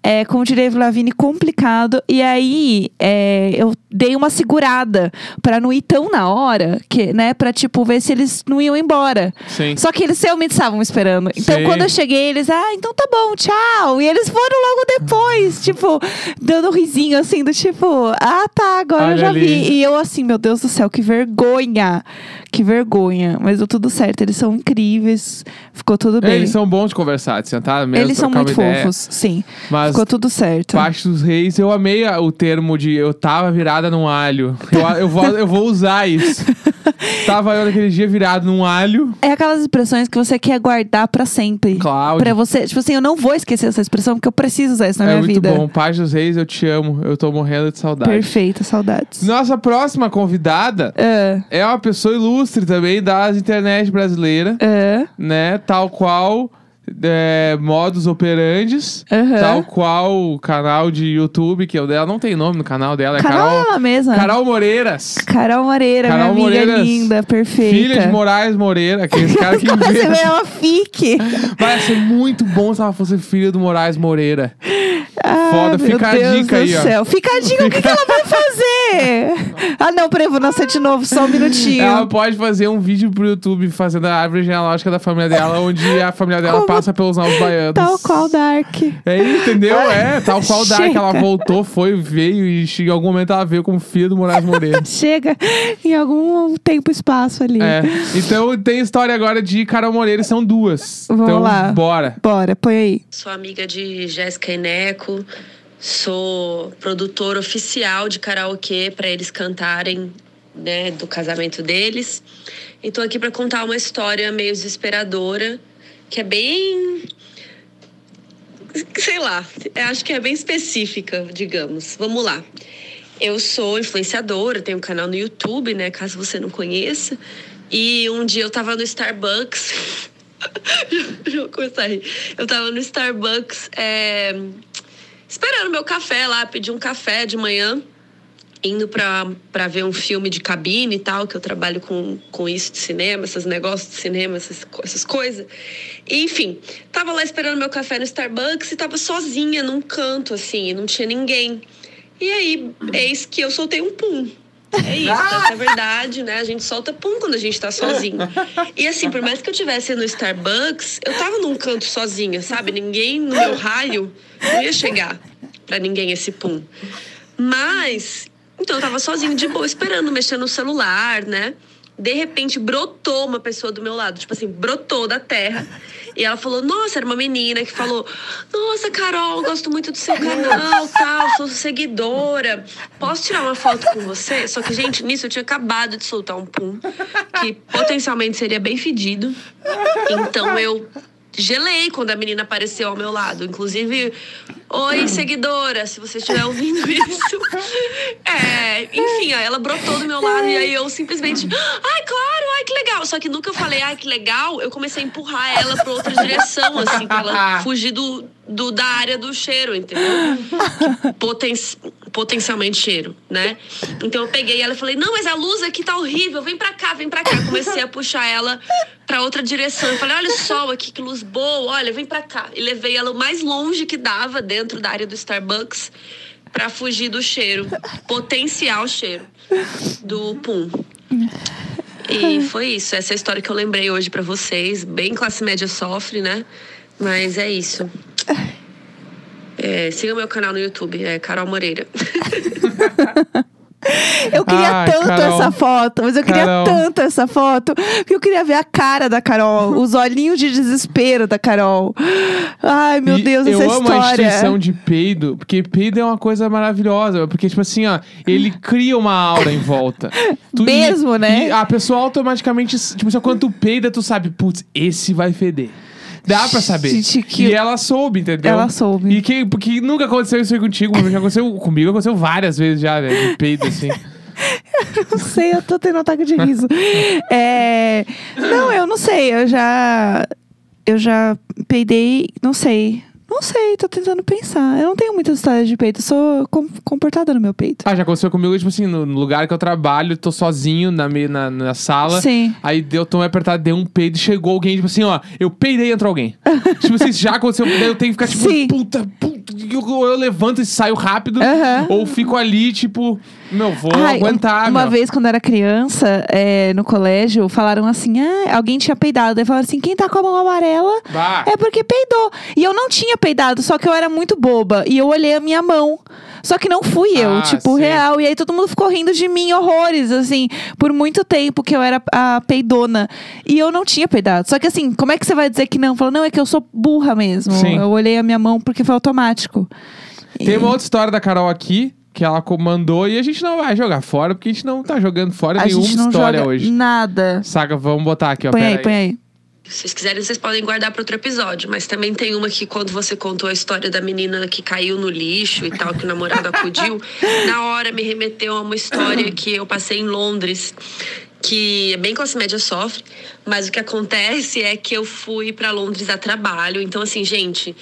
É, como diria a Lavigne, complicado. E aí, é, eu dei uma segurada pra não ir tão na hora, que, né? Pra, tipo, ver se eles não iam embora. Sim. Só que eles realmente estavam me esperando. Então, Sim. quando eu cheguei, eles, ah, então tá bom, tchau. E eles foram logo depois, tipo, dando um risinho assim, do tipo, ah, tá, agora eu Olha já ali. vi. E eu assim, meu Deus do céu, que vergonha. Que vergonha. Mas deu tudo certo, eles são incríveis. Ficou tudo bem. Eles são bons de conversar, de sentar mesmo, Eles são muito fofos, sim. Mas Ficou tudo certo. Parte dos Reis, eu amei o termo de eu tava virada num alho. Eu, eu, vou, eu vou usar isso. tava eu naquele dia virado num alho. É aquelas expressões que você quer guardar pra sempre. Cláudio. Pra você, tipo assim, eu não vou esquecer essa expressão porque eu preciso usar isso na é minha muito vida. bom. Parte dos Reis, eu te amo. Eu tô morrendo de saudade. Perfeito, saudades. Nossa próxima convidada É, é uma pessoa ilustre também das internet brasileira, é, né? Tal qual é, modus operandes, Aham. tal qual o canal de YouTube que é o dela. Não tem nome no canal dela, é Carol, Carol, ela mesma. Carol Moreiras. Carol Moreira, Carol minha amiga Moreiras, linda, perfeita. Filha de Moraes Moreira, aquele cara que Você vê inventa. ela fique. Vai ser muito bom se ela fosse filha do Moraes Moreira. Ah, Foda, meu fica a dica aí, ó. Fica a dica, o que, que ela vai fazer? Ah, não, peraí, vou nascer de novo, só um minutinho. Ela pode fazer um vídeo pro YouTube fazendo a árvore genealógica da família dela, onde a família dela Como passa pelos novos baianos. Tal qual Dark. É, entendeu? É, tal qual Dark, Chega. ela voltou, foi, veio e em algum momento ela veio como filha do Moraes Moreira. Chega em algum tempo e espaço ali. É. Então tem história agora de Carol Moreira, e são duas. Vamos então, lá. bora. Bora, põe aí. Sou amiga de Jéssica Eneco, sou produtora oficial de karaokê para eles cantarem né, do casamento deles. E tô aqui para contar uma história meio desesperadora, que é bem. sei lá, acho que é bem específica, digamos. Vamos lá. Eu sou influenciadora, tenho um canal no YouTube, né? Caso você não conheça. E um dia eu tava no Starbucks. Já começar a rir. Eu tava no Starbucks é, esperando meu café lá, pedi um café de manhã, indo pra ver um filme de cabine e tal, que eu trabalho com, com isso de cinema, esses negócios de cinema, essas, essas coisas. E, enfim, tava lá esperando meu café no Starbucks e tava sozinha num canto, assim, e não tinha ninguém. E aí, eis que eu soltei um pum. É isso, essa é a verdade, né? A gente solta pum quando a gente tá sozinho. E assim, por mais que eu tivesse no Starbucks, eu tava num canto sozinha, sabe? Ninguém no meu raio não ia chegar pra ninguém esse pum. Mas, então eu tava sozinho de boa, esperando, mexendo no celular, né? de repente brotou uma pessoa do meu lado, tipo assim, brotou da terra. E ela falou: Nossa, era uma menina que falou: Nossa, Carol, gosto muito do seu canal, tal, sou seguidora. Posso tirar uma foto com você? Só que, gente, nisso eu tinha acabado de soltar um pum, que potencialmente seria bem fedido. Então eu gelei quando a menina apareceu ao meu lado. Inclusive, oi, seguidora, se você estiver ouvindo isso. É, enfim, ela brotou do meu lado e aí eu simplesmente, ai, claro, ai, que legal. Só que nunca eu falei, ai, que legal, eu comecei a empurrar ela pra outra direção, assim, pra ela fugir do, do, da área do cheiro, entendeu? Poten potencialmente cheiro, né? Então eu peguei ela e falei, não, mas a luz aqui tá horrível, vem pra cá, vem pra cá. Comecei a puxar ela pra outra direção. Eu falei, olha o sol aqui, que luz boa, olha, vem pra cá. E levei ela o mais longe que dava dentro da área do Starbucks pra fugir do cheiro, potencial cheiro do pum. E foi isso, essa é a história que eu lembrei hoje pra vocês. Bem classe média sofre, né? Mas é isso. É, siga meu canal no YouTube, é Carol Moreira. Eu queria Ai, tanto Carol. essa foto, mas eu queria Carol. tanto essa foto, porque eu queria ver a cara da Carol, os olhinhos de desespero da Carol. Ai, meu E Deus, eu essa amo a história. instituição de peido, porque peido é uma coisa maravilhosa. Porque, tipo assim, ó, ele cria uma aura em volta. Tu- Mesmo, e- né? E a pessoa automaticamente, tipo, só quando tu peida, tu sabe, putz, esse vai feder. Dá pra saber. Gente, que- E ela soube, entendeu? Ela soube. E que, porque nunca aconteceu isso aí contigo, mas já aconteceu comigo, aconteceu várias vezes já, né? De peido, assim. Não sei, eu tô tendo um ataque de riso. É, Não, eu não sei, eu já. Eu já peidei, não sei. Não sei, tô tentando pensar. Eu não tenho muitas histórias de peito, eu sou com- comportada no meu peito. Ah, já aconteceu comigo, tipo assim, no no lugar que eu trabalho, tô sozinho na, me- na, na sala. Sim. Aí deu, tô apertado, deu um peido, chegou alguém, tipo assim, ó, eu peidei e entrou alguém. tipo assim, já aconteceu, daí eu tenho que ficar tipo, Sim. puta, puta, eu, ou eu levanto e saio rápido, Aham. ou fico ali, tipo, meu, vou Ai, aguentar, Uma meu. vez, quando eu era criança, é, no colégio, falaram assim: ah, alguém tinha peidado. Daí falaram assim: quem tá com a mão amarela Bah. é porque peidou. E eu não tinha peidado, só que eu era muito boba. E eu olhei a minha mão. Só que não fui eu, Ah, tipo, sim. real. E aí todo mundo ficou rindo de mim, horrores, assim, por muito tempo que eu era a peidona. E eu não tinha peidado. Só que assim, como é que você vai dizer que não? Falou, não, é que eu sou burra mesmo. Sim. Eu olhei a minha mão porque foi automático. Tem E- uma outra história da Carol aqui, que ela comandou, e a gente não vai jogar fora, porque a gente não tá jogando fora a nenhuma história hoje. nada. Saca, vamos botar aqui, ó. Põe aí, põe aí. Se vocês quiserem, vocês podem guardar para outro episódio. Mas também tem uma que, quando você contou a história da menina que caiu no lixo e tal, que o namorado acudiu, na hora me remeteu a uma história que eu passei em Londres, que é bem classe média sofre. Mas o que acontece é que eu fui para Londres a trabalho. Então, assim, gente.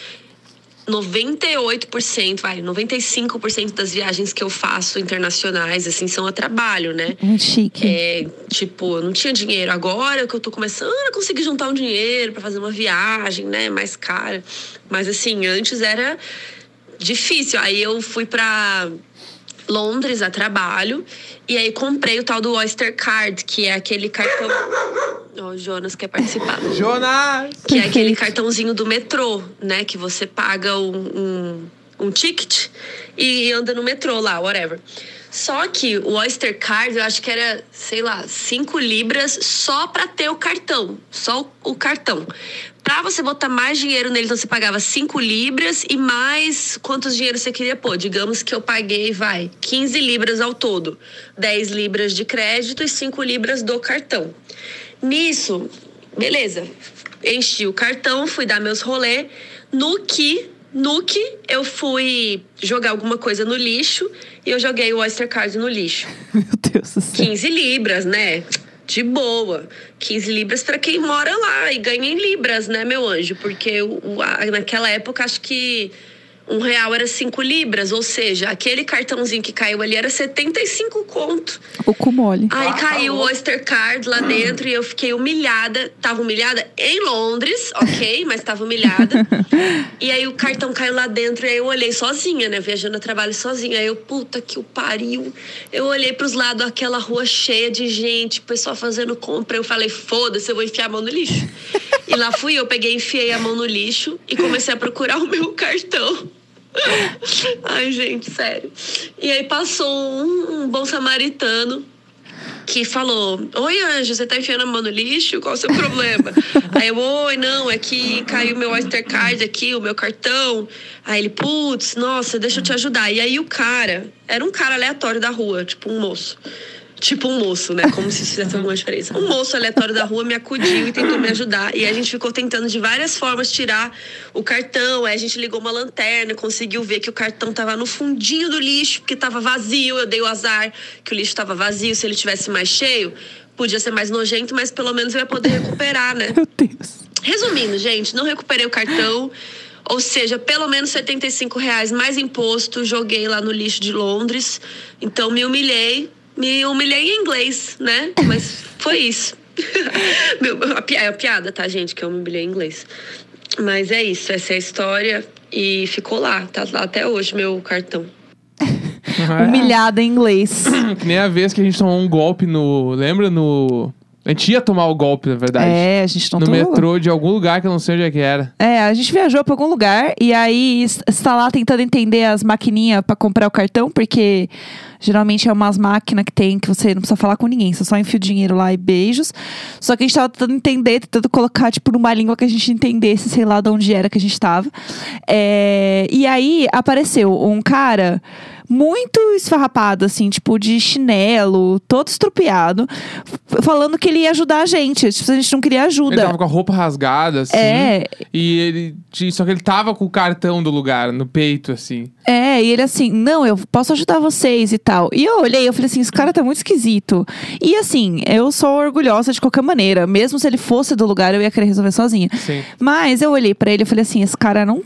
98%, vai, 95% das viagens que eu faço internacionais, assim, são a trabalho, né? Muito chique. É, tipo, eu não tinha dinheiro. Agora que eu tô começando a conseguir juntar um dinheiro pra fazer uma viagem, né, mais cara. Mas assim, antes era difícil. Aí eu fui pra Londres a trabalho e aí comprei o tal do Oyster Card, que é aquele cartão. Ó, o Jonas quer participar. Jonas! Que é aquele cartãozinho do metrô, né? Que você paga um, um, um ticket e anda no metrô lá, whatever. Só que o Oyster Card, eu acho que era, sei lá, 5 libras só pra ter o cartão. Só o cartão. Pra você botar mais dinheiro nele, então você pagava 5 libras e mais quantos dinheiros você queria pôr. Digamos que eu paguei, vai, 15 libras ao todo. 10 libras de crédito e 5 libras do cartão. Nisso, beleza. Enchi o cartão, fui dar meus rolê. No que, no que eu fui jogar alguma coisa no lixo e eu joguei o Oyster Card no lixo. Meu Deus do céu. 15 libras, né? De boa. 15 libras pra quem mora lá e ganha em libras, né, meu anjo? Porque o- a- naquela época acho que um real era 5 libras, ou seja, aquele cartãozinho que caiu ali era 75 conto. O cu mole. Aí caiu o Oyster Card lá dentro e eu fiquei humilhada. Tava humilhada em Londres, ok? Mas tava humilhada. E aí o cartão caiu lá dentro e aí eu olhei sozinha, né? Viajando a trabalho sozinha. Aí eu, puta que o pariu. Eu olhei pros lados, aquela rua cheia de gente, pessoal fazendo compra. Eu falei, foda-se, eu vou enfiar a mão no lixo. E lá fui eu, peguei, enfiei a mão no lixo e comecei a procurar o meu cartão. Ai, gente, sério. E aí passou um, um bom samaritano que falou: Oi, Anjo, você tá enfiando a mão no lixo? Qual o seu problema? Aí eu, oi, não, é que caiu meu Oyster Card aqui, o meu cartão. Aí ele, putz, nossa, deixa eu te ajudar. E aí o cara, era um cara aleatório da rua, tipo um moço. Tipo um moço, né? Como se isso fizesse alguma diferença. Um moço aleatório da rua me acudiu e tentou me ajudar. E a gente ficou tentando de várias formas tirar o cartão. Aí a gente ligou uma lanterna, conseguiu ver que o cartão tava no fundinho do lixo, porque tava vazio. Eu dei o azar que o lixo tava vazio. Se ele tivesse mais cheio, podia ser mais nojento, mas pelo menos eu ia poder recuperar, né? Meu Deus. Resumindo, gente, não recuperei o cartão. Ou seja, pelo menos 75 reais mais imposto, joguei lá no lixo de Londres. Então me humilhei. Me humilhei em inglês, né? Mas foi isso. Meu, a pi- é a piada, tá, gente? Que eu me humilhei em inglês. Mas é isso, essa é a história. E ficou lá, tá lá até hoje meu cartão. Humilhada em inglês. Que nem a vez que a gente tomou um golpe no. Lembra no. A gente ia tomar o golpe, na verdade. É, a gente não no tomou. metrô de algum lugar que eu não sei onde é que era. É, a gente viajou pra algum lugar e aí es- está lá tentando entender as maquininhas pra comprar o cartão, porque geralmente é umas máquinas que tem que você não precisa falar com ninguém, você só enfia o dinheiro lá e beijos. Só que a gente tava tentando entender, tentando colocar, tipo, numa língua que a gente entendesse, sei lá de onde era que a gente tava. É, e aí apareceu um cara muito esfarrapado, assim, tipo, de chinelo, todo estrupiado, falando que ele ia ajudar a gente. Tipo, a gente não queria ajuda. Ele tava com a roupa rasgada, assim. É. E ele. Só que ele tava com o cartão do lugar, no peito, assim. É, e ele assim, não, eu posso ajudar vocês e tal. E eu olhei, eu falei assim, esse cara tá muito esquisito. E assim, eu sou orgulhosa de qualquer maneira. Mesmo se ele fosse do lugar, eu ia querer resolver sozinha. Sim. Mas eu olhei pra ele e falei assim, esse cara não.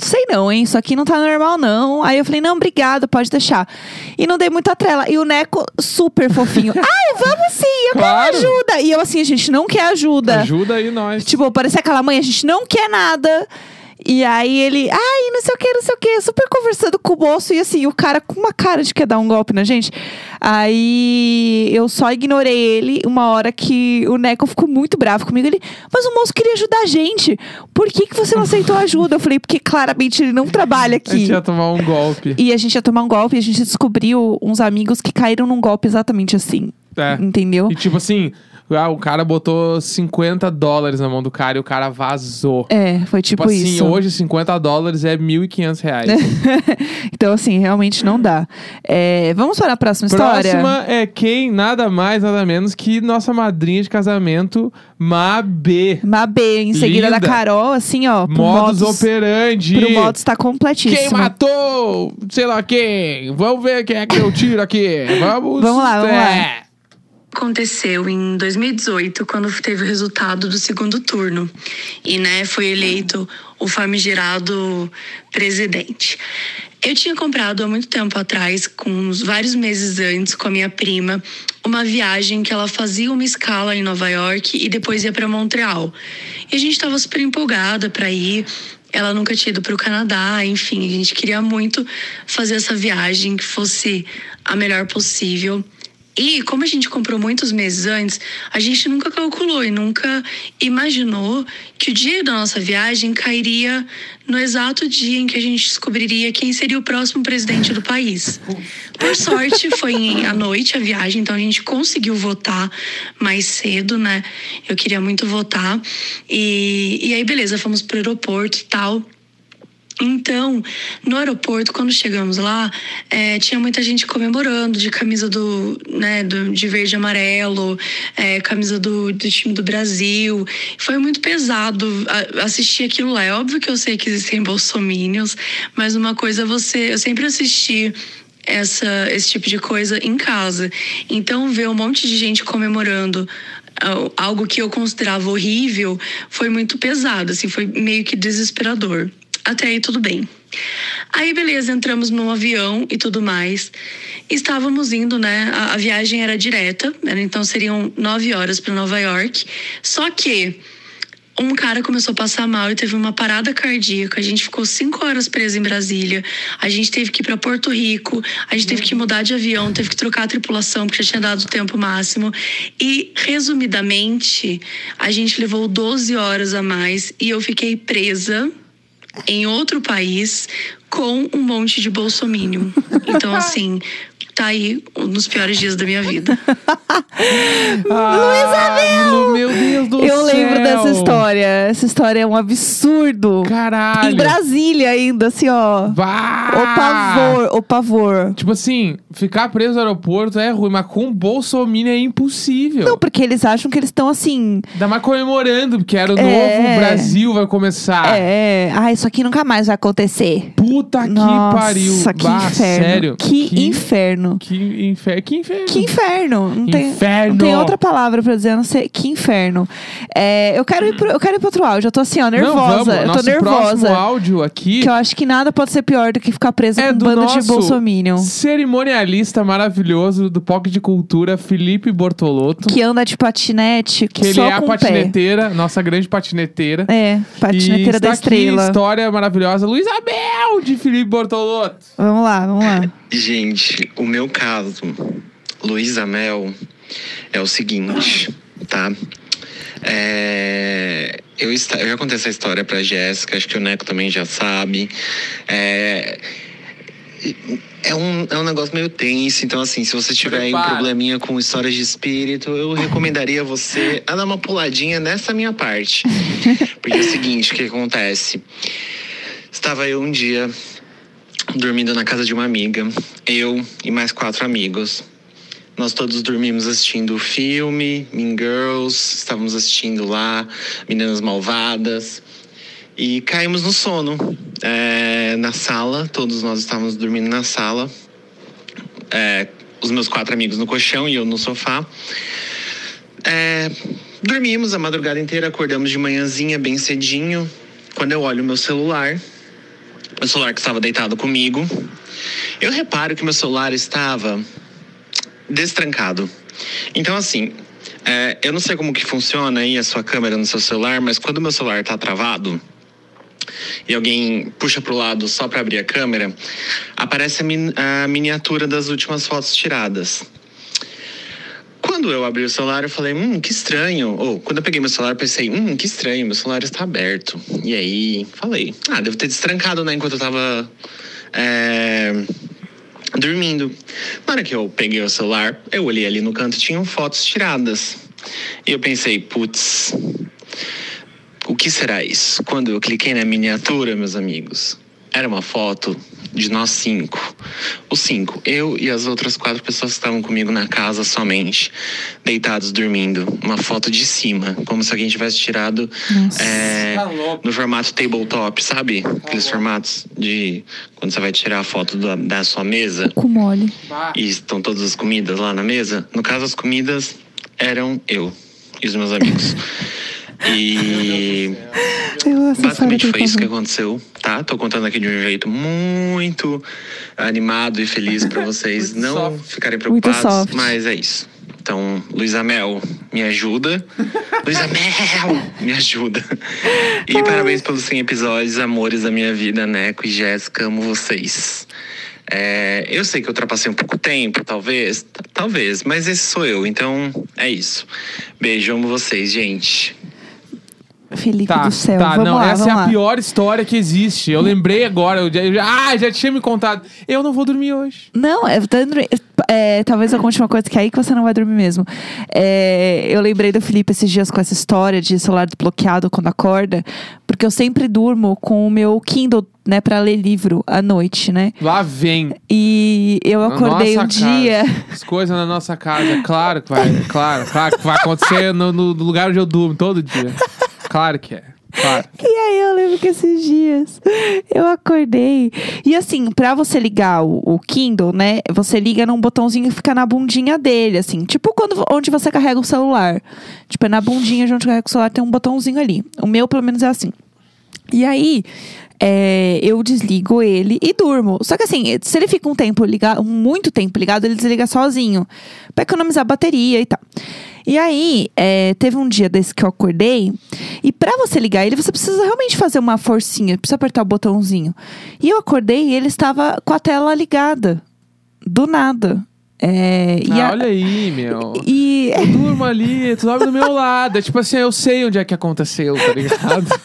Sei não, hein? Isso aqui não tá normal, não. Aí eu falei, não, obrigado, pode deixar. E não dei muita trela. E o Neco, super fofinho. Ai, vamos sim, eu Claro. quero ajuda. E eu assim, a gente não quer ajuda. Ajuda aí nós. Tipo, parecia aquela mãe, a gente não quer nada. E aí ele, ai, não sei o que, não sei o que, super conversando com o moço. E assim, o cara com uma cara de quer dar um golpe na gente. Aí eu só ignorei ele. Uma hora que o Neco ficou muito bravo comigo. Ele, mas o moço queria ajudar a gente. Por que, que você não aceitou ajuda? Eu falei, porque claramente ele não trabalha a gente aqui. ia tomar um golpe. E a gente ia tomar um golpe e a gente descobriu uns amigos que caíram num golpe exatamente assim. É. Entendeu? E tipo assim, ah, o cara botou 50 dólares na mão do cara e o cara vazou. É, foi tipo, Tipo assim, isso. hoje 50 dólares é 1.500 reais. então, assim, realmente não dá. É, vamos para a próxima história? Próxima é quem? Nada mais, nada menos que nossa madrinha de casamento, Mabê. Mabê, em seguida Linda. da Carol, assim, ó. Modus modus, operandi. pro modus tá completíssimo. Quem matou? Sei lá quem. Vamos ver quem é que eu tiro aqui. Vamos. Vamos lá, vamos lá. Aconteceu em 2018, quando teve o resultado do segundo turno. E, né, foi eleito o famigerado presidente. Eu tinha comprado há muito tempo atrás, com uns vários meses antes, com a minha prima, uma viagem que ela fazia uma escala em Nova York e depois ia para Montreal. E a gente estava super empolgada para ir. Ela nunca tinha ido para o Canadá, enfim, a gente queria muito fazer essa viagem que fosse a melhor possível. E como a gente comprou muitos meses antes, a gente nunca calculou e nunca imaginou que o dia da nossa viagem cairia no exato dia em que a gente descobriria quem seria o próximo presidente do país. Por sorte, foi à noite a viagem, então a gente conseguiu votar mais cedo, né? Eu queria muito votar. E, e aí, beleza, fomos pro aeroporto e tal. Então, no aeroporto, quando chegamos lá, eh, tinha muita gente comemorando de camisa do, né, do, de verde e amarelo, eh, camisa do, do time do Brasil. Foi muito pesado assistir aquilo lá. É óbvio que eu sei que existem bolsomínios, mas uma coisa é você. Eu sempre assisti essa, esse tipo de coisa em casa. Então, ver um monte de gente comemorando ah, algo que eu considerava horrível foi muito pesado, assim, foi meio que desesperador. Até aí tudo bem. Aí, beleza, entramos no avião e tudo mais. Estávamos indo, né? A, a viagem era direta, né, então seriam nove horas para Nova York. Só que um cara começou a passar mal e teve uma parada cardíaca. A gente ficou cinco horas preso em Brasília. A gente teve que ir para Porto Rico. A gente teve que mudar de avião, teve que trocar a tripulação, porque já tinha dado o tempo máximo. E, resumidamente, a gente levou 12 horas a mais e eu fiquei presa em outro país com um monte de bolsominion. Então, assim, tá aí um dos piores dias da minha vida. Ah, Lu, Meu Deus do Eu céu. lembro dessa história. Essa história é um absurdo. Caralho. Em Brasília ainda, assim, ó. Bah! O pavor, o pavor. Tipo assim, ficar preso no aeroporto é ruim, mas com Bolsonaro é impossível. Não, porque eles acham que eles estão assim. Ainda mais comemorando, porque era o É. novo Brasil vai começar. É, ah, isso aqui nunca mais vai acontecer. Puta que Nossa, pariu. que Bah, inferno. Sério? Que, inferno. Que inferno. Que inferno. Que inferno. Não tem, Inferno. não tem outra palavra pra dizer, a não ser que inferno. É, eu, quero ir pro, eu quero ir pro outro áudio. Eu tô assim, ó, nervosa. Não, eu tô Nosso nervosa. próximo áudio aqui Que eu acho que nada pode ser pior do que ficar preso é com um do bando de bolsominion. cerimonialista maravilhoso do POC de Cultura, Felipe Bortolotto. Que anda de patinete Que ele só é a o pé. patineteira, nossa grande patineteira. É, patineteira e da está aqui, estrela. história maravilhosa. Luiz Abel, de Felipe Bortolotto. Vamos lá, vamos lá. Gente, o meu caso, Luísa Mel, é o seguinte, tá? É, eu, esta- eu já contei essa história pra Jéssica, acho que o Neco também já sabe. É, é, um, é um negócio meio tenso, então assim, se você tiver aí um probleminha com histórias de espírito, eu recomendaria você a dar uma puladinha nessa minha parte. Porque é o seguinte, o que acontece? Estava eu um dia dormindo na casa de uma amiga, eu e mais quatro amigos. Nós todos dormimos assistindo o filme Mean Girls, estávamos assistindo lá Meninas Malvadas e caímos no sono é, na sala. Todos nós estávamos dormindo na sala, É, os meus quatro amigos no colchão e eu no sofá. É, dormimos a madrugada inteira, acordamos de manhãzinha bem cedinho. Quando eu olho o meu celular, meu celular que estava deitado comigo, eu reparo que meu celular estava destrancado. Então, assim, é, eu não sei como que funciona aí a sua câmera no seu celular, mas quando meu celular tá travado e alguém puxa pro lado só para abrir a câmera, aparece a, min- a miniatura das últimas fotos tiradas. Quando eu abri o celular, eu falei, hum, que estranho. Ou, quando eu peguei meu celular, eu pensei, hum, que estranho, meu celular está aberto. E aí, falei, ah, devo ter destrancado, né, enquanto eu tava é, dormindo. Na hora que eu peguei o celular, eu olhei ali no canto, tinham fotos tiradas. E eu pensei, putz, o que será isso? Quando eu cliquei na miniatura, meus amigos, era uma foto de nós cinco. Os cinco, eu e as outras quatro pessoas que estavam comigo na casa somente, deitados dormindo. Uma foto de cima, como se alguém tivesse tirado é, Tá louco. no formato tabletop, sabe? Aqueles formatos de quando você vai tirar a foto da, da sua mesa Com mole. e estão todas as comidas lá na mesa. No caso, as comidas eram eu e os meus amigos. E basicamente foi isso que aconteceu, tá? Tô contando aqui de um jeito muito animado e feliz pra vocês não soft. ficarem preocupados, mas é isso. Então, Luísa Mel, me ajuda. Luísa Mel, me ajuda. E parabéns pelos 100 episódios, amores da minha vida, Neco e Jéssica, amo vocês. É, eu sei que eu ultrapassei um pouco o tempo, talvez, talvez, mas esse sou eu, então é isso. Beijo, amo vocês, gente. Felipe Tá, do céu. tá, vamos não, lá, essa é a lá. pior história que existe. Eu lembrei agora, eu já, eu já- ah, já tinha me contado. Eu não vou dormir hoje. Não, é, é, talvez eu conte uma coisa que é aí que você não vai dormir mesmo. É, eu lembrei do Felipe esses dias com essa história de celular desbloqueado quando acorda, porque eu sempre durmo com o meu Kindle, né, pra ler livro à noite, né? Lá vem. E eu acordei um nossa dia. casa. As coisas na nossa casa. Claro que vai. Claro, claro que vai acontecer no, no lugar onde eu durmo todo dia. Claro que é. Claro. E aí eu lembro que esses dias eu acordei. E assim, pra você ligar o, o Kindle, né? Você liga num botãozinho que fica na bundinha dele, assim. Tipo quando, onde você carrega o celular. Tipo, é na bundinha de onde carrega o celular, tem um botãozinho ali. O meu, pelo menos, é assim. E aí, é, eu desligo ele e durmo. Só que assim, se ele fica um tempo ligado, muito tempo ligado, ele desliga sozinho. Pra economizar bateria e tal. E aí, é, teve um dia desse que eu acordei. E pra você ligar ele, você precisa realmente fazer uma forcinha. Precisa apertar o botãozinho. E eu acordei e ele estava com a tela ligada. Do nada. É, e Ah, a- olha aí, meu. e Eu durmo ali, tu dorme do meu lado. É tipo assim, eu sei onde é que aconteceu, tá ligado?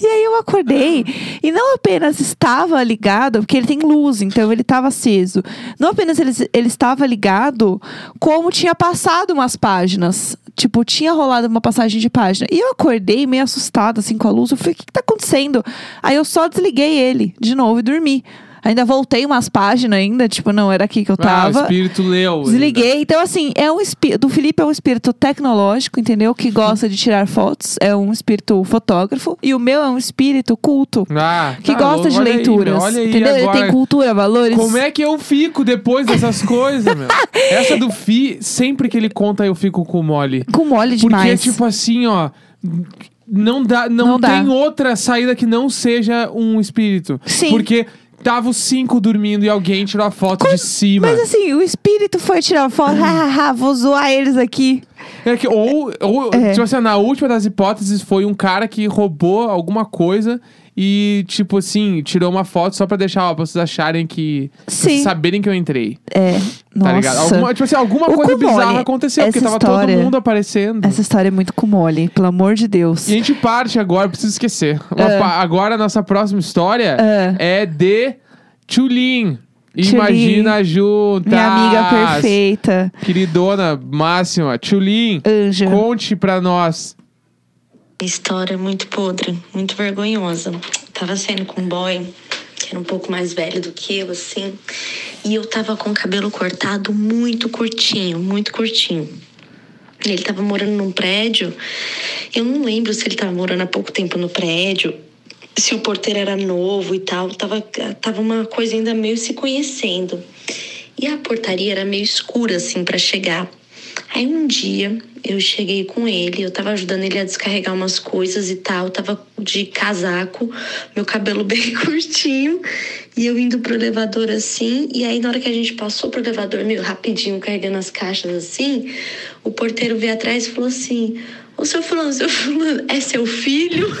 E aí eu acordei e não apenas estava ligado, porque ele tem luz, então ele estava aceso. Não apenas ele, ele estava ligado, como tinha passado umas páginas. Tipo, tinha rolado uma passagem de página. E eu acordei meio assustada, assim, com a luz. Eu falei, o que, que tá acontecendo? Aí eu só desliguei ele de novo e dormi. Ainda voltei umas páginas ainda, tipo, não, era aqui que eu Ah, o tava. espírito leu. Desliguei. Então, assim, é um espírito. Do Felipe é um espírito tecnológico, entendeu? Que gosta de tirar fotos. É um espírito fotógrafo. E o meu é um espírito culto. Ah, Que tá gosta louco. de aí, leituras. olha aí entendeu? Ele agora. tem cultura, valores. Como é que eu fico depois dessas coisas, meu? Essa do Fi, sempre que ele conta, eu fico com mole. Com mole Porque, demais. tipo assim, ó. Não, dá, não, Não dá. tem outra saída que não seja um espírito. Sim. Porque tava os cinco dormindo e alguém tirou a foto de cima. Mas assim, o espírito foi tirar foto. Hahaha, vou zoar eles aqui. É que, ou, ou É. tipo assim, na última das hipóteses, foi um cara que roubou alguma coisa e, tipo assim, tirou uma foto só pra deixar, ó, pra vocês acharem que. Sim. saberem que eu entrei. É. Tá Nossa. ligado? Alguma, tipo assim, alguma O coisa Kumori, bizarra aconteceu, porque tava história- todo mundo aparecendo. Essa história é muito com mole, pelo amor de Deus. E a gente parte agora, preciso esquecer. Pa- Agora a nossa próxima história É. é de Tulin. Imagina juntas. Minha amiga perfeita. Queridona máxima. Tulin, conte pra nós. História muito podre, muito vergonhosa. Tava saindo com um boy que era um pouco mais velho do que eu, assim. E eu tava com o cabelo cortado muito curtinho, muito curtinho. Ele tava morando num prédio. Eu não lembro se ele tava morando há pouco tempo no prédio, se o porteiro era novo e tal. Tava, tava uma coisa ainda meio se conhecendo. E a portaria era meio escura, assim, para chegar. Aí um dia eu cheguei com ele, eu tava ajudando ele a descarregar umas coisas e tal, tava de casaco, meu cabelo bem curtinho, e eu indo pro elevador assim, e aí na hora que a gente passou pro elevador, meio rapidinho, carregando as caixas assim, o porteiro veio atrás e falou assim: Ô seu fulano, seu fulano, é seu filho?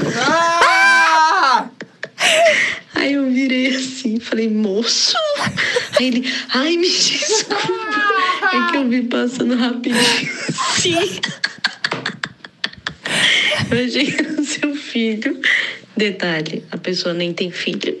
Aí eu virei assim, falei, moço. Aí ele, ai, me desculpa. É que eu vi passando rapidinho. Sim. Eu achei que era seu filho. Detalhe, a pessoa nem tem filho.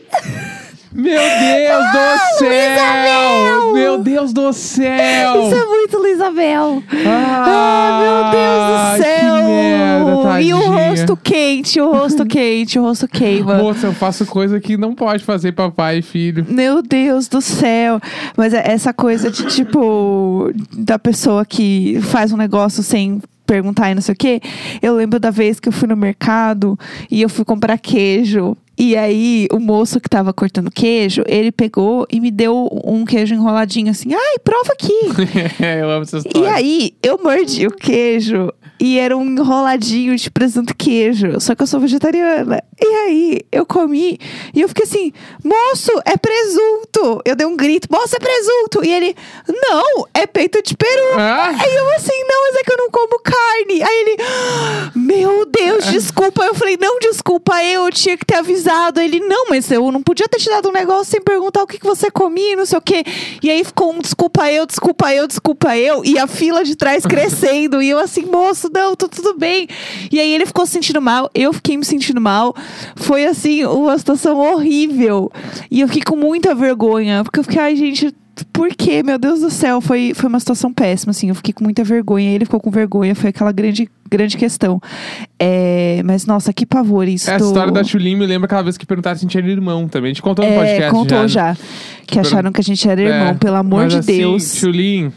Meu Deus do céu! Meu Deus do céu! Isso é muito Luizabel. Ah, Ah, meu Deus do céu! Merda, e o rosto quente, o rosto quente, o rosto queima. Moça, eu faço coisa que não pode fazer papai e filho. Meu Deus do céu. Mas é essa coisa de tipo da pessoa que faz um negócio sem perguntar e não sei o quê. Eu lembro da vez que eu fui no mercado e eu fui comprar queijo. E aí, o moço que tava cortando queijo, ele pegou e me deu um queijo enroladinho assim. Ai, prova aqui. eu amo essa E história. aí, eu mordi o queijo e era um enroladinho de presunto queijo. Só que eu sou vegetariana. E aí, eu comi e eu fiquei assim: moço, é presunto. Eu dei um grito: moço, é presunto. E ele: não, é peito de peru. Ah? Aí eu assim: não, mas é que eu não como carne. Aí ele: "Ah, meu Deus, desculpa. Eu falei: não, desculpa, eu tinha que ter avisado. Ele: não, mas eu não podia ter te dado um negócio sem perguntar o que, que você comia, e não sei o quê. E aí ficou um desculpa eu, desculpa eu, desculpa eu. E a fila de trás crescendo. e eu assim, moço, não, tô tudo bem. E aí ele ficou se sentindo mal, eu fiquei me sentindo mal. Foi assim, uma situação horrível. E eu fiquei com muita vergonha. Porque eu fiquei, ai, gente. Por quê? Meu Deus do céu, foi, foi uma situação péssima, assim. Eu fiquei com muita vergonha, ele ficou com vergonha, foi aquela grande, grande questão. É, mas, nossa, que pavor isso. Essa do- história da Chulin me lembra aquela vez que perguntaram se a gente era irmão também. A gente contou no É, podcast contou já. já. Que acharam que a gente era irmão, É, pelo amor de assim, Deus. Chulin,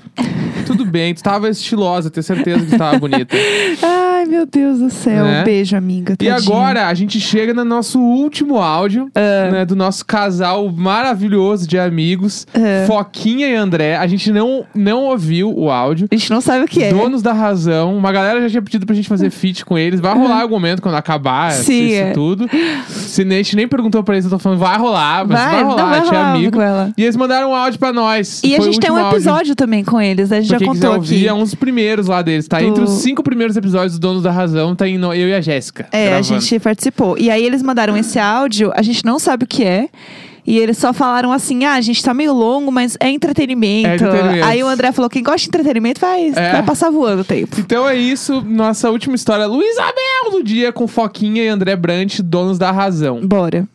tudo bem, tu tava estilosa, tenho certeza que tu tava bonita. Ai, meu Deus do céu. Né? Um beijo, amiga. E agora a gente chega no nosso último áudio, Ah. né, do nosso casal maravilhoso de amigos. Foquinha e André. A gente não, não ouviu o áudio. A gente não sabe o que é. Donos da razão. Uma galera já tinha pedido pra gente fazer feat com eles. Vai rolar algum momento quando acabar Sim, isso é. tudo. Se a gente nem perguntou pra eles, eu tô falando, vai rolar, mas vai, Vai, rolar, vai tinha rolar amigo. E eles mandaram um áudio pra nós. E a gente tem um último áudio. episódio também com eles, a gente Pra já contou ouvir, aqui. é um dos primeiros lá deles. Tá Do- entre os cinco primeiros episódios do Donos da Razão, tá indo eu e a Jéssica. É, a gravando. gente participou. E aí eles mandaram esse áudio, a gente não sabe o que é. E eles só falaram assim: ah, a gente tá meio longo, mas é entretenimento. É entretenimento. Aí o André falou: quem gosta de entretenimento vai, É. vai passar voando o tempo. Então é isso, nossa última história. Luiz Abel do dia com Foquinha e André Brant, donos da razão. Bora.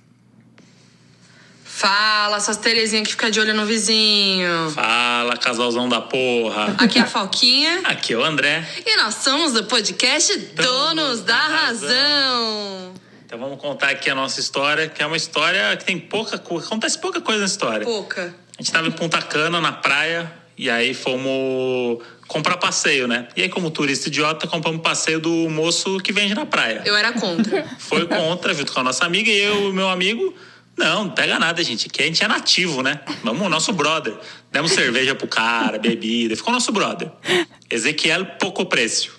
Fala, essas Terezinhas que fica de olho no vizinho. Fala, casalzão da porra. Aqui é a Foquinha. Aqui é o André. E nós somos do podcast Donos da Razão. Então vamos contar aqui a nossa história, que é uma história que tem pouca coisa. Acontece pouca coisa na história. Pouca. A gente tava em Punta Cana, na praia, e aí fomos comprar passeio, né? E aí, como turista idiota, compramos passeio do moço que vende na praia. Eu era contra. Foi contra, junto com a nossa amiga e eu e meu amigo. Não, não pega nada, gente. Aqui a gente é nativo, né? Vamos, nosso brother. Demos cerveja pro cara, bebida. Ficou nosso brother. Ezequiel Pouco Preço.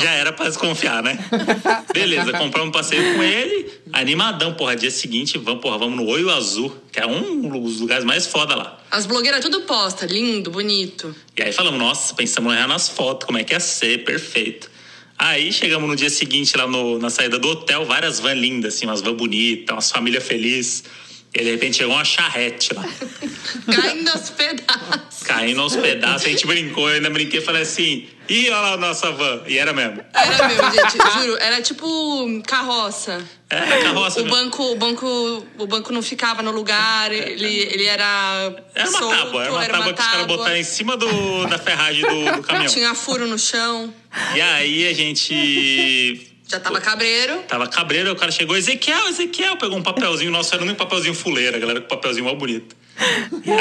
Já era pra desconfiar, né? Beleza, compramos um passeio com ele, animadão, porra. Dia seguinte, vamos, porra, vamos no Olho Azul, que é um dos lugares mais foda lá. As blogueiras tudo posta, lindo, bonito. E aí falamos, nossa, pensamos lá nas fotos, como é que ia ser, perfeito. Aí chegamos no dia seguinte lá no- na saída do hotel, várias vans lindas, assim, umas vans bonitas, umas famílias felizes. E de repente chegou uma charrete lá, Caindo aos pedaços. caindo aos pedaços. A gente brincou, eu ainda brinquei e falei assim, ih, olha lá a nossa van. E era mesmo. Era mesmo, gente, juro. Era tipo carroça. Era carroça O mesmo. banco, o banco, o banco não ficava no lugar, ele, ele era. Era uma solto, tábua, era uma tábua que os caras botaram em cima do, da ferragem do, do caminhão. Tinha furo no chão, E aí a gente já tava cabreiro. tava cabreiro, o cara chegou, Ezequiel, Ezequiel, pegou um papelzinho, nosso era nem um papelzinho fuleira, galera com papelzinho mal bonito.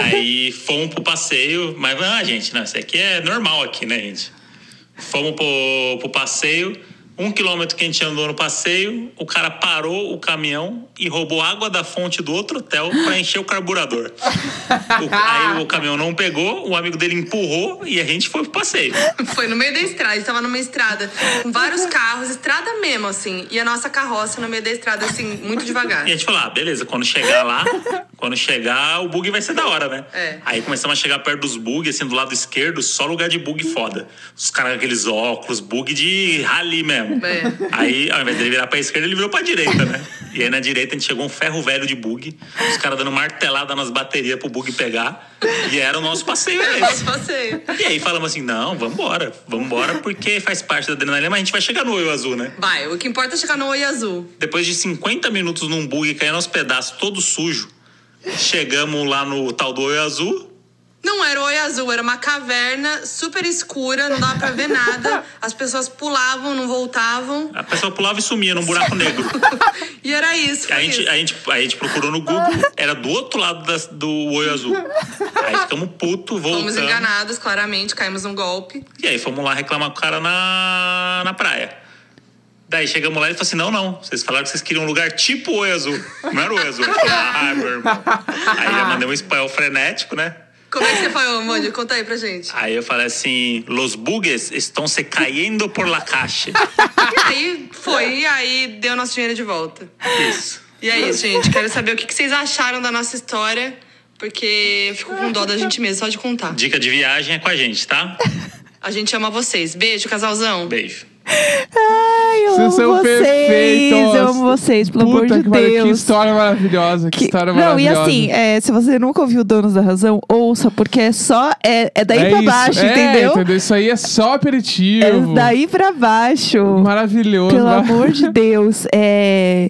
Aí fomos pro passeio, mas, ah, gente, não, isso aqui é normal aqui, né, gente? Fomos pro, pro passeio, um quilômetro que a gente andou no passeio, o cara parou o caminhão e roubou água da fonte do outro hotel pra encher o carburador. O- aí o caminhão não pegou, o amigo dele empurrou e a gente foi pro passeio. Foi no meio da estrada, a gente tava numa estrada com vários carros, estrada mesmo, assim. E a nossa carroça no meio da estrada, assim, muito devagar. E a gente falou, ah, beleza, quando chegar lá, quando chegar, o bug vai ser da hora, né? É. Aí começamos a chegar perto dos bugs, assim, do lado esquerdo, só lugar de bug foda. Os caras com aqueles óculos, bug de rally mesmo. É. Aí, ao invés dele virar pra esquerda, ele virou pra direita, né? E aí na direita a gente chegou um ferro velho de bug, os caras dando martelada nas baterias pro bug pegar. E era o nosso passeio, era Nosso esse. passeio. E aí falamos assim, não, vambora, vambora, porque faz parte da adrenalina, mas a gente vai chegar no olho azul, né? Vai, o que importa é chegar no Oi Azul. Depois de 50 minutos num bug caindo aos pedaços, todo sujo, chegamos lá no tal do Oi Azul. Não era o Oi Azul, era uma caverna super escura, não dava pra ver nada. As pessoas pulavam, não voltavam. A pessoa pulava e sumia num buraco negro. E era isso, A gente, isso. a, gente, a gente procurou no Google, era do outro lado das- do Oi Azul. Aí ficamos puto, Fomos voltamos. enganados, claramente, caímos num golpe. E aí fomos lá reclamar com o cara na, na praia. Daí chegamos lá e ele falou assim: não, não. Vocês falaram que vocês queriam um lugar tipo Oi Azul. Não era o Oi Azul. Eu falei, ah, meu irmão. Aí já mandei um espanhol frenético, né? Como é que você falou, Mandy? Conta aí pra gente. Aí eu falei assim: Los bugs estão se caindo por la caixa. E aí foi, e aí deu nosso dinheiro de volta. Isso. E é isso, gente. Quero saber o que que vocês acharam da nossa história, porque eu fico com dó da gente mesmo, só de contar. Dica de viagem é com a gente, tá? A gente ama vocês. Beijo, casalzão. Beijo. Ai, eu Vocês amo vocês. perfeitos. Eu amo vocês, pelo Puta amor de Deus. Que história maravilhosa, que, Que- história não, e maravilhosa. assim, é, se você nunca ouviu Donos da Razão, ouça, porque é só. É, é daí é pra isso. baixo, é, entendeu? Isso aí é só É aperitivo. daí pra baixo. Maravilhoso. Pelo amor de Deus. É.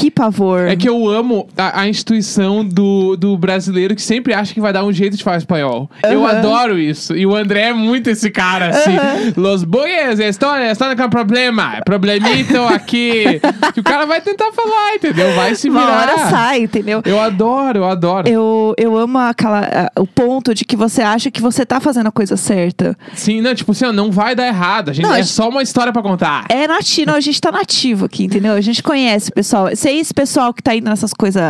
Que pavor. É que eu amo a, a instituição do, do brasileiro que sempre acha que vai dar um jeito de falar espanhol. Eu Aham. adoro isso. E o André é muito esse cara, assim. Los bugues estão, estão com problema. Problemito aqui. que o cara vai tentar falar, entendeu? Vai se virar. Uma hora sai, entendeu? Eu adoro, eu adoro. Eu, eu amo aquela, o ponto de que você acha que você tá fazendo a coisa certa. Sim, não, tipo assim, não vai dar errado. A gente, Não, é a gente- só uma história pra contar. É nativo, a gente tá nativo aqui, entendeu? A gente conhece, pessoal. Se é esse pessoal que tá indo nessas coisas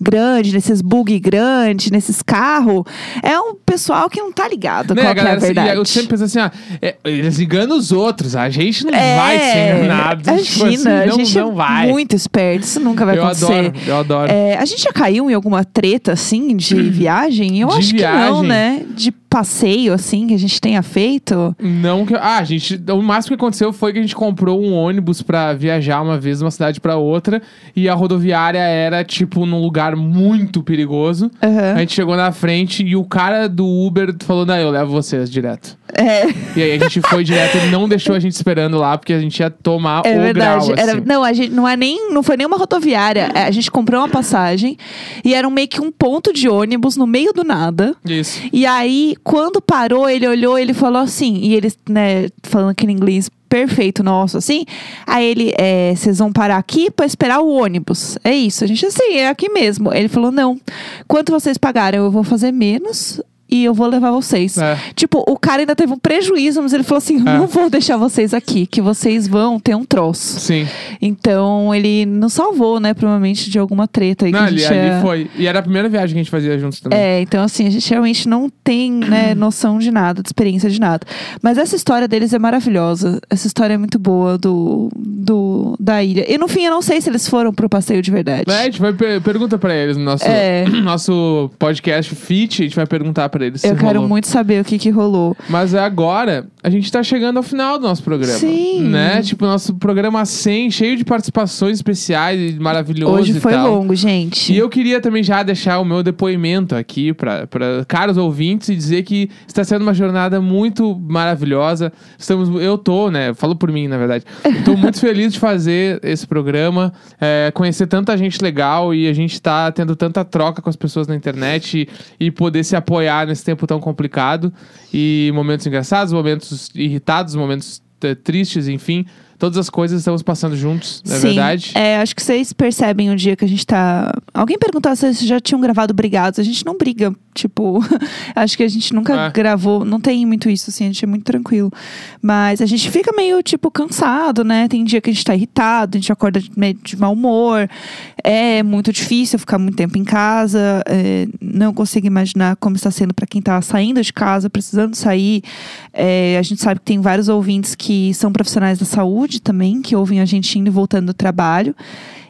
grandes, nesses bug grandes, nesses carros, é um pessoal que não tá ligado Né, qual que é a galera, assim, verdade. eu sempre penso assim, ó, é, eles enganam os outros, a gente não É, vai ser enganado. Imagina, tipo assim, a não, gente não é vai. muito esperto, isso nunca vai eu acontecer. adoro, eu adoro. É, a gente já caiu em alguma treta, assim, de viagem? Eu De acho que não, viagem. né? De passeio, assim, que a gente tenha feito? Não que. Ah, a gente. O máximo que aconteceu foi que a gente comprou um ônibus pra viajar uma vez de uma cidade pra outra. E a rodoviária era, tipo, num lugar muito perigoso. Aham. A gente chegou na frente e o cara do Uber falou: Não, eu levo vocês direto. É, E aí a gente foi direto, ele não deixou a gente esperando lá, porque a gente ia tomar é o verdade. grau. Era, assim. não, a gente não é nem. Não foi nenhuma rodoviária. É, A gente comprou uma passagem e era um, meio que um ponto de ônibus no meio do nada. Isso. E aí, quando parou, ele olhou, ele falou assim, e eles, né, falando aquele inglês perfeito nosso, assim. Aí ele, é, vocês vão parar aqui pra esperar o ônibus. É isso. A gente, assim, é aqui mesmo. Ele falou, não. Quanto vocês pagaram? Eu vou fazer menos. E eu vou levar vocês. É. Tipo, o cara ainda teve um prejuízo, mas ele falou assim: É. não vou deixar vocês aqui, que vocês vão ter um troço. Sim. Então, ele nos salvou, né, provavelmente, de alguma treta aí que Não, a ali, gente ali ia- foi. E era a primeira viagem que a gente fazia juntos também. é, então assim, a gente realmente não tem, né, noção de nada, de experiência de nada. Mas essa história deles é maravilhosa. Essa história é muito boa do, do da ilha. E no fim, eu não sei se eles foram pro passeio de verdade. É, a gente vai per pergunta pra eles no nosso, É. nosso podcast Fit, a gente vai perguntar pra eles se eu quero rolou. muito saber o que que rolou. Mas agora, a gente tá chegando ao final do nosso programa. Sim. Né? Tipo, nosso programa 100, cheio de participações especiais e maravilhoso Hoje foi longo, gente. E eu queria também já deixar o meu depoimento aqui para caros ouvintes e dizer que está sendo uma jornada muito maravilhosa. Estamos, eu tô, né? Falo por mim, na verdade. Tô muito feliz de fazer esse programa, é, conhecer tanta gente legal e a gente tá tendo tanta troca com as pessoas na internet e, e poder se apoiar nesse tempo tão complicado. E momentos engraçados, momentos irritados, momentos eh, tristes, enfim. Todas as coisas estamos passando juntos, não é Sim. verdade? É, acho que vocês percebem o dia que a gente tá. Alguém perguntou se vocês já tinham gravado brigados. A gente não briga. Tipo, acho que a gente nunca É. gravou. Não tem muito isso, assim, a gente é muito tranquilo. Mas a gente fica meio, tipo, cansado, né? Tem dia que a gente tá irritado, a gente acorda meio de mau humor. É muito difícil ficar muito tempo em casa. é, não consigo imaginar como está sendo para quem tá saindo de casa, precisando sair. É, a gente sabe que tem vários ouvintes que são profissionais da saúde também, que ouvem a gente indo e voltando do trabalho.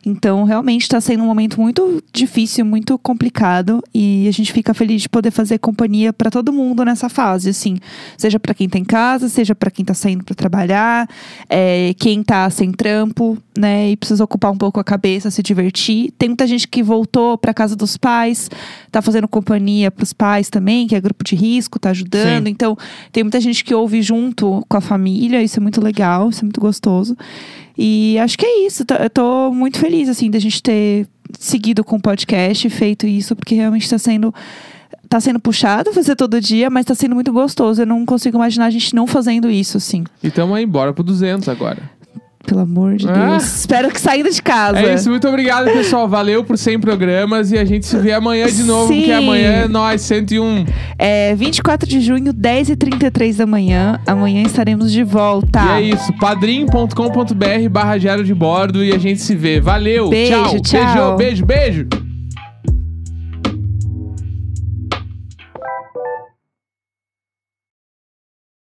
Então, realmente está sendo um momento muito difícil, muito complicado. E a gente fica feliz de poder fazer companhia para todo mundo nessa fase, assim. Seja para quem tá em casa, seja para quem tá saindo para trabalhar, é, quem tá sem trampo, né? E precisa ocupar um pouco a cabeça, se divertir. Tem muita gente que voltou para casa dos pais, tá fazendo companhia pros pais também, que é grupo de risco, tá ajudando. Sim. Então, tem muita gente que ouve junto com a família, isso é muito legal, isso é muito gostoso. E acho que é isso. Eu tô muito feliz, assim, da gente ter seguido com o podcast, feito isso, porque realmente tá sendo. Tá sendo puxado fazer todo dia, mas tá sendo muito gostoso. Eu não consigo imaginar a gente não fazendo isso, assim. E estamos aí, bora pro 200 agora. Pelo amor de Ah. Deus. Espero que saindo de casa. É isso, muito obrigado, pessoal. Valeu por 100 programas e a gente se vê amanhã de novo, Sim. porque amanhã é nós, 101. É 24 de junho, 10h33 da manhã. Amanhã estaremos de volta. E é isso, padrim.com.br barra diário de bordo e a gente se vê. Valeu, Beijo, tchau. tchau. Beijo, beijo, beijo.